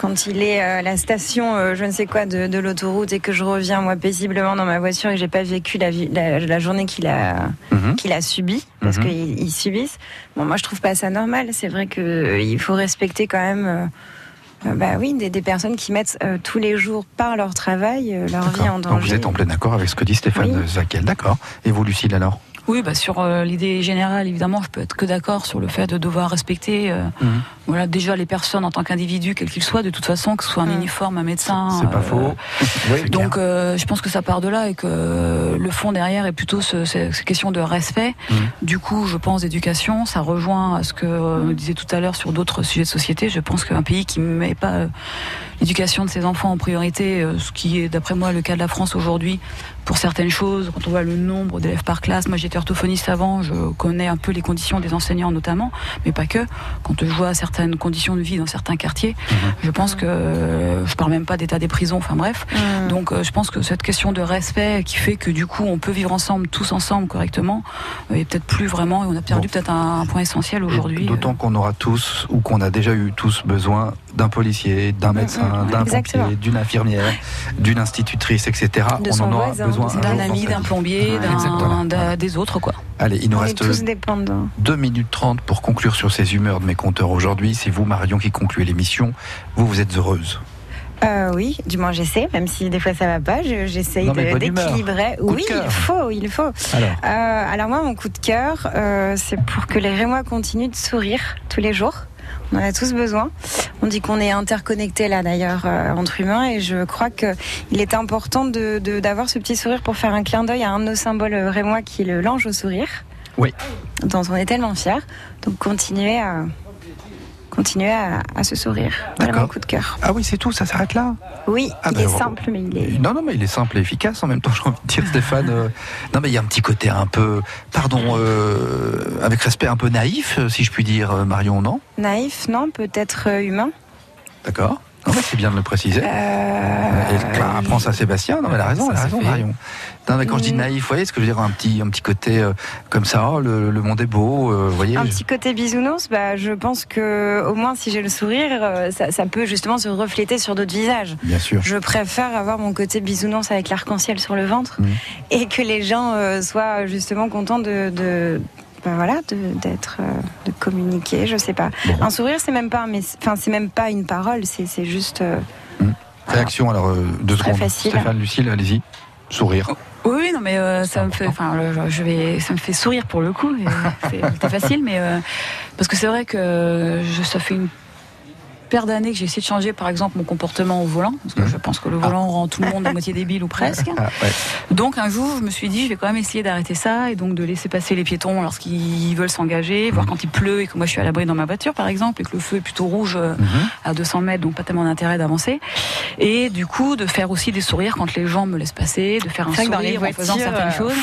Quand il est euh, à la station, euh, je ne sais quoi, de, de l'autoroute et que je reviens moi paisiblement dans ma voiture et que j'ai pas vécu la, vie- la, la journée qu'il a Mhm. qu'il a subie parce Mhm. qu'ils ils subissent. Bon, moi je trouve pas ça normal. C'est vrai que euh, il faut respecter quand même. euh, euh, bah oui, des, des personnes qui mettent euh, tous les jours par leur travail euh, leur vie en Donc danger. vous êtes en plein accord avec ce que dit Stéphane Oui. Zakel, d'accord. Et vous Lucille alors? Oui, bah sur euh, l'idée générale, évidemment, je peux être que d'accord sur le fait de devoir respecter, euh, Mhm. Voilà, déjà les personnes en tant qu'individus, quels qu'ils soient, de toute façon, que ce soit un uniforme, un médecin. C'est pas euh, faux. [laughs] Oui, Donc, euh, je pense que ça part de là et que le fond derrière est plutôt ce, ce- ces questions de respect. Mhm. Du coup, je pense d'éducation. Ça rejoint à ce que euh, on disait tout à l'heure sur d'autres sujets de société. Je pense qu'un pays qui ne met pas euh, l'éducation de ses enfants en priorité, euh, ce qui est d'après moi le cas de la France aujourd'hui, pour certaines choses, quand on voit le nombre d'élèves par classe, moi j'étais orthophoniste avant, je connais un peu les conditions des enseignants notamment, mais pas que. Quand je vois certaines conditions de vie dans certains quartiers, je pense que euh, je parle même pas d'état des prisons, enfin bref. Donc euh, je pense que cette question de respect qui fait que du coup on peut vivre ensemble, tous ensemble correctement, euh, est peut-être plus vraiment, et on a perdu peut-être un, un point essentiel aujourd'hui. D'autant qu'on aura tous, ou qu'on a déjà eu tous besoin d'un policier, d'un médecin, d'un pompier, d'une infirmière, d'une institutrice, etc. De On son en aura voisin, besoin d'un ami, d'un plombier, Ouais, d'un- exactement. d'un- des autres quoi. Allez, il nous On reste tous dépendants. 2 minutes 30 pour conclure sur ces humeurs de mes compteurs aujourd'hui. C'est vous, Marion, qui concluez l'émission. Vous, vous êtes heureuse. Euh, oui, du moins j'essaie, même si des fois ça va pas, je- j'essaye humeur. d'équilibrer. Oui, il faut, il faut. Alors Euh, alors moi, mon coup de cœur, euh, c'est pour que les Rémois continuent de sourire tous les jours. On en a tous besoin. On dit qu'on est interconnectés là d'ailleurs euh, entre humains et je crois que il est important de de- d'avoir ce petit sourire pour faire un clin d'œil à un de nos symboles rémois qui est le l'ange au sourire, Oui. dont on est tellement fiers. Donc continuez à continuer à, à se sourire. Voilà mon coup de cœur. Ah oui, c'est tout, ça s'arrête là Oui, Ah il ben, est simple mais il est Non, non, mais il est simple et efficace en même temps, [laughs] j'ai envie de dire, Stéphane. euh, non, mais il y a un petit côté un peu, pardon, euh, avec respect, un peu naïf, euh, si je puis dire, Marion, non? Naïf, non Peut-être humain. D'accord Non, mais c'est bien de le préciser. Euh, Clara apprend ça à Sébastien. Non, mais elle a raison, Ça, elle a raison, fait. Marion. Quand je dis Mm. naïf, vous voyez ce que je veux dire, un petit, un petit côté euh, comme ça, oh, le, le monde est beau, euh, vous voyez. Un petit côté bisounours, bah, je pense que au moins si j'ai le sourire, euh, ça, ça peut justement se refléter sur d'autres visages. Bien sûr. Je préfère avoir mon côté bisounours avec l'arc-en-ciel sur le ventre Mhm. et que les gens euh, soient justement contents de, de voilà, de- d'être, de communiquer. Je sais pas. Bon. Un sourire, c'est même pas, enfin c'est même pas une parole, c'est juste. euh, Réaction, alors, deux Très secondes. facile. Stéphane, Lucille, allez-y. Sourire. Oui, non, mais euh, ça me fait, enfin, je vais, ça me fait sourire pour le coup. c'est [laughs] facile, mais euh, parce que c'est vrai que je, ça fait une paire d'années que j'ai essayé de changer, par exemple, mon comportement au volant, parce que je pense que le volant rend tout le monde à moitié débile ou [laughs] presque. Ah, ouais. Donc un jour, je me suis dit, je vais quand même essayer d'arrêter ça et donc de laisser passer les piétons lorsqu'ils veulent s'engager, voir quand il pleut et que moi je suis à l'abri dans ma voiture, par exemple, et que le feu est plutôt rouge euh, à 200 mètres, donc pas tellement d'intérêt d'avancer. Et du coup, de faire aussi des sourires quand les gens me laissent passer, de faire un que dans les sourire en faisant certaines euh, choses.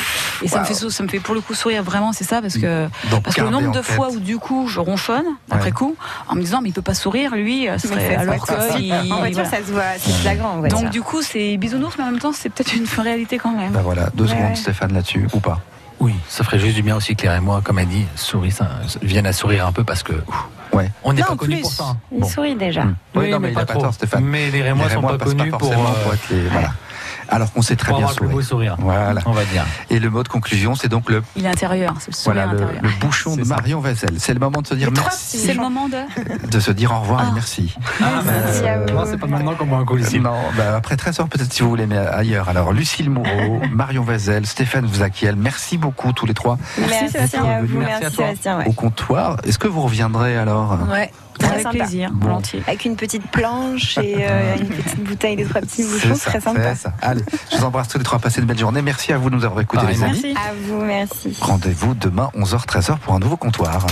Et ça me fait ça me fait pour le coup sourire vraiment, c'est ça, parce que Donc, parce que le nombre de fois où du coup je ronchonne après Ouais. coup en me disant mais il peut pas sourire lui, euh, ce Mais serait c'est alors vrai, que il- en voiture, voilà. ça se voit, c'est flagrant. voiture. Donc du coup c'est bisounours, mais en même temps c'est peut-être une réalité quand même. Ben voilà, deux Ouais, secondes, ouais. Stéphane, là-dessus, ou pas Oui, ça ferait juste du bien aussi, Claire et moi, comme elle dit, souris, ça, viennent à sourire un peu parce que ouf, Ouais. on n'est pas connus pour ça. hein. Il Bon. sourit déjà. Oui, Oui, non, mais mais il pas a pas trop. tort, Stéphane. Mais les Rémois sont pas connus pour, forcément euh, être les- voilà. Alors qu'on sait très bien avoir le beau sourire. sourire, Voilà. on va dire. Et le mot de conclusion, c'est donc le, Il est intérieur, c'est le sourire voilà, le, intérieur. le bouchon de Marion Vazel. C'est le moment de se dire merci, C'est le moment de. de se dire au revoir et merci. Merci à vous. Non, c'est pas maintenant qu'on un coulisсе. Non, bah, après 13 heures, peut-être si vous voulez, mais ailleurs. Alors, Lucille Moreau, [laughs] Marion Vazel, Stéphane Vzakiel, merci beaucoup tous les trois Merci, Sébastien. à vous, Merci à merci toi. Sébastien. ouais. au comptoir. Est-ce que vous reviendrez alors? Ouais, très Avec sympa. plaisir, Bon. volontiers. Avec une petite planche et euh, [laughs] une petite bouteille de trois petits bouchons, ça, très sympa. ça. Allez, je vous embrasse tous les trois. Passez une belle journée. Merci à vous de nous avoir écoutés, les Pareillement. amis. Merci. À vous, merci. Rendez-vous demain 11h-13h pour un nouveau comptoir.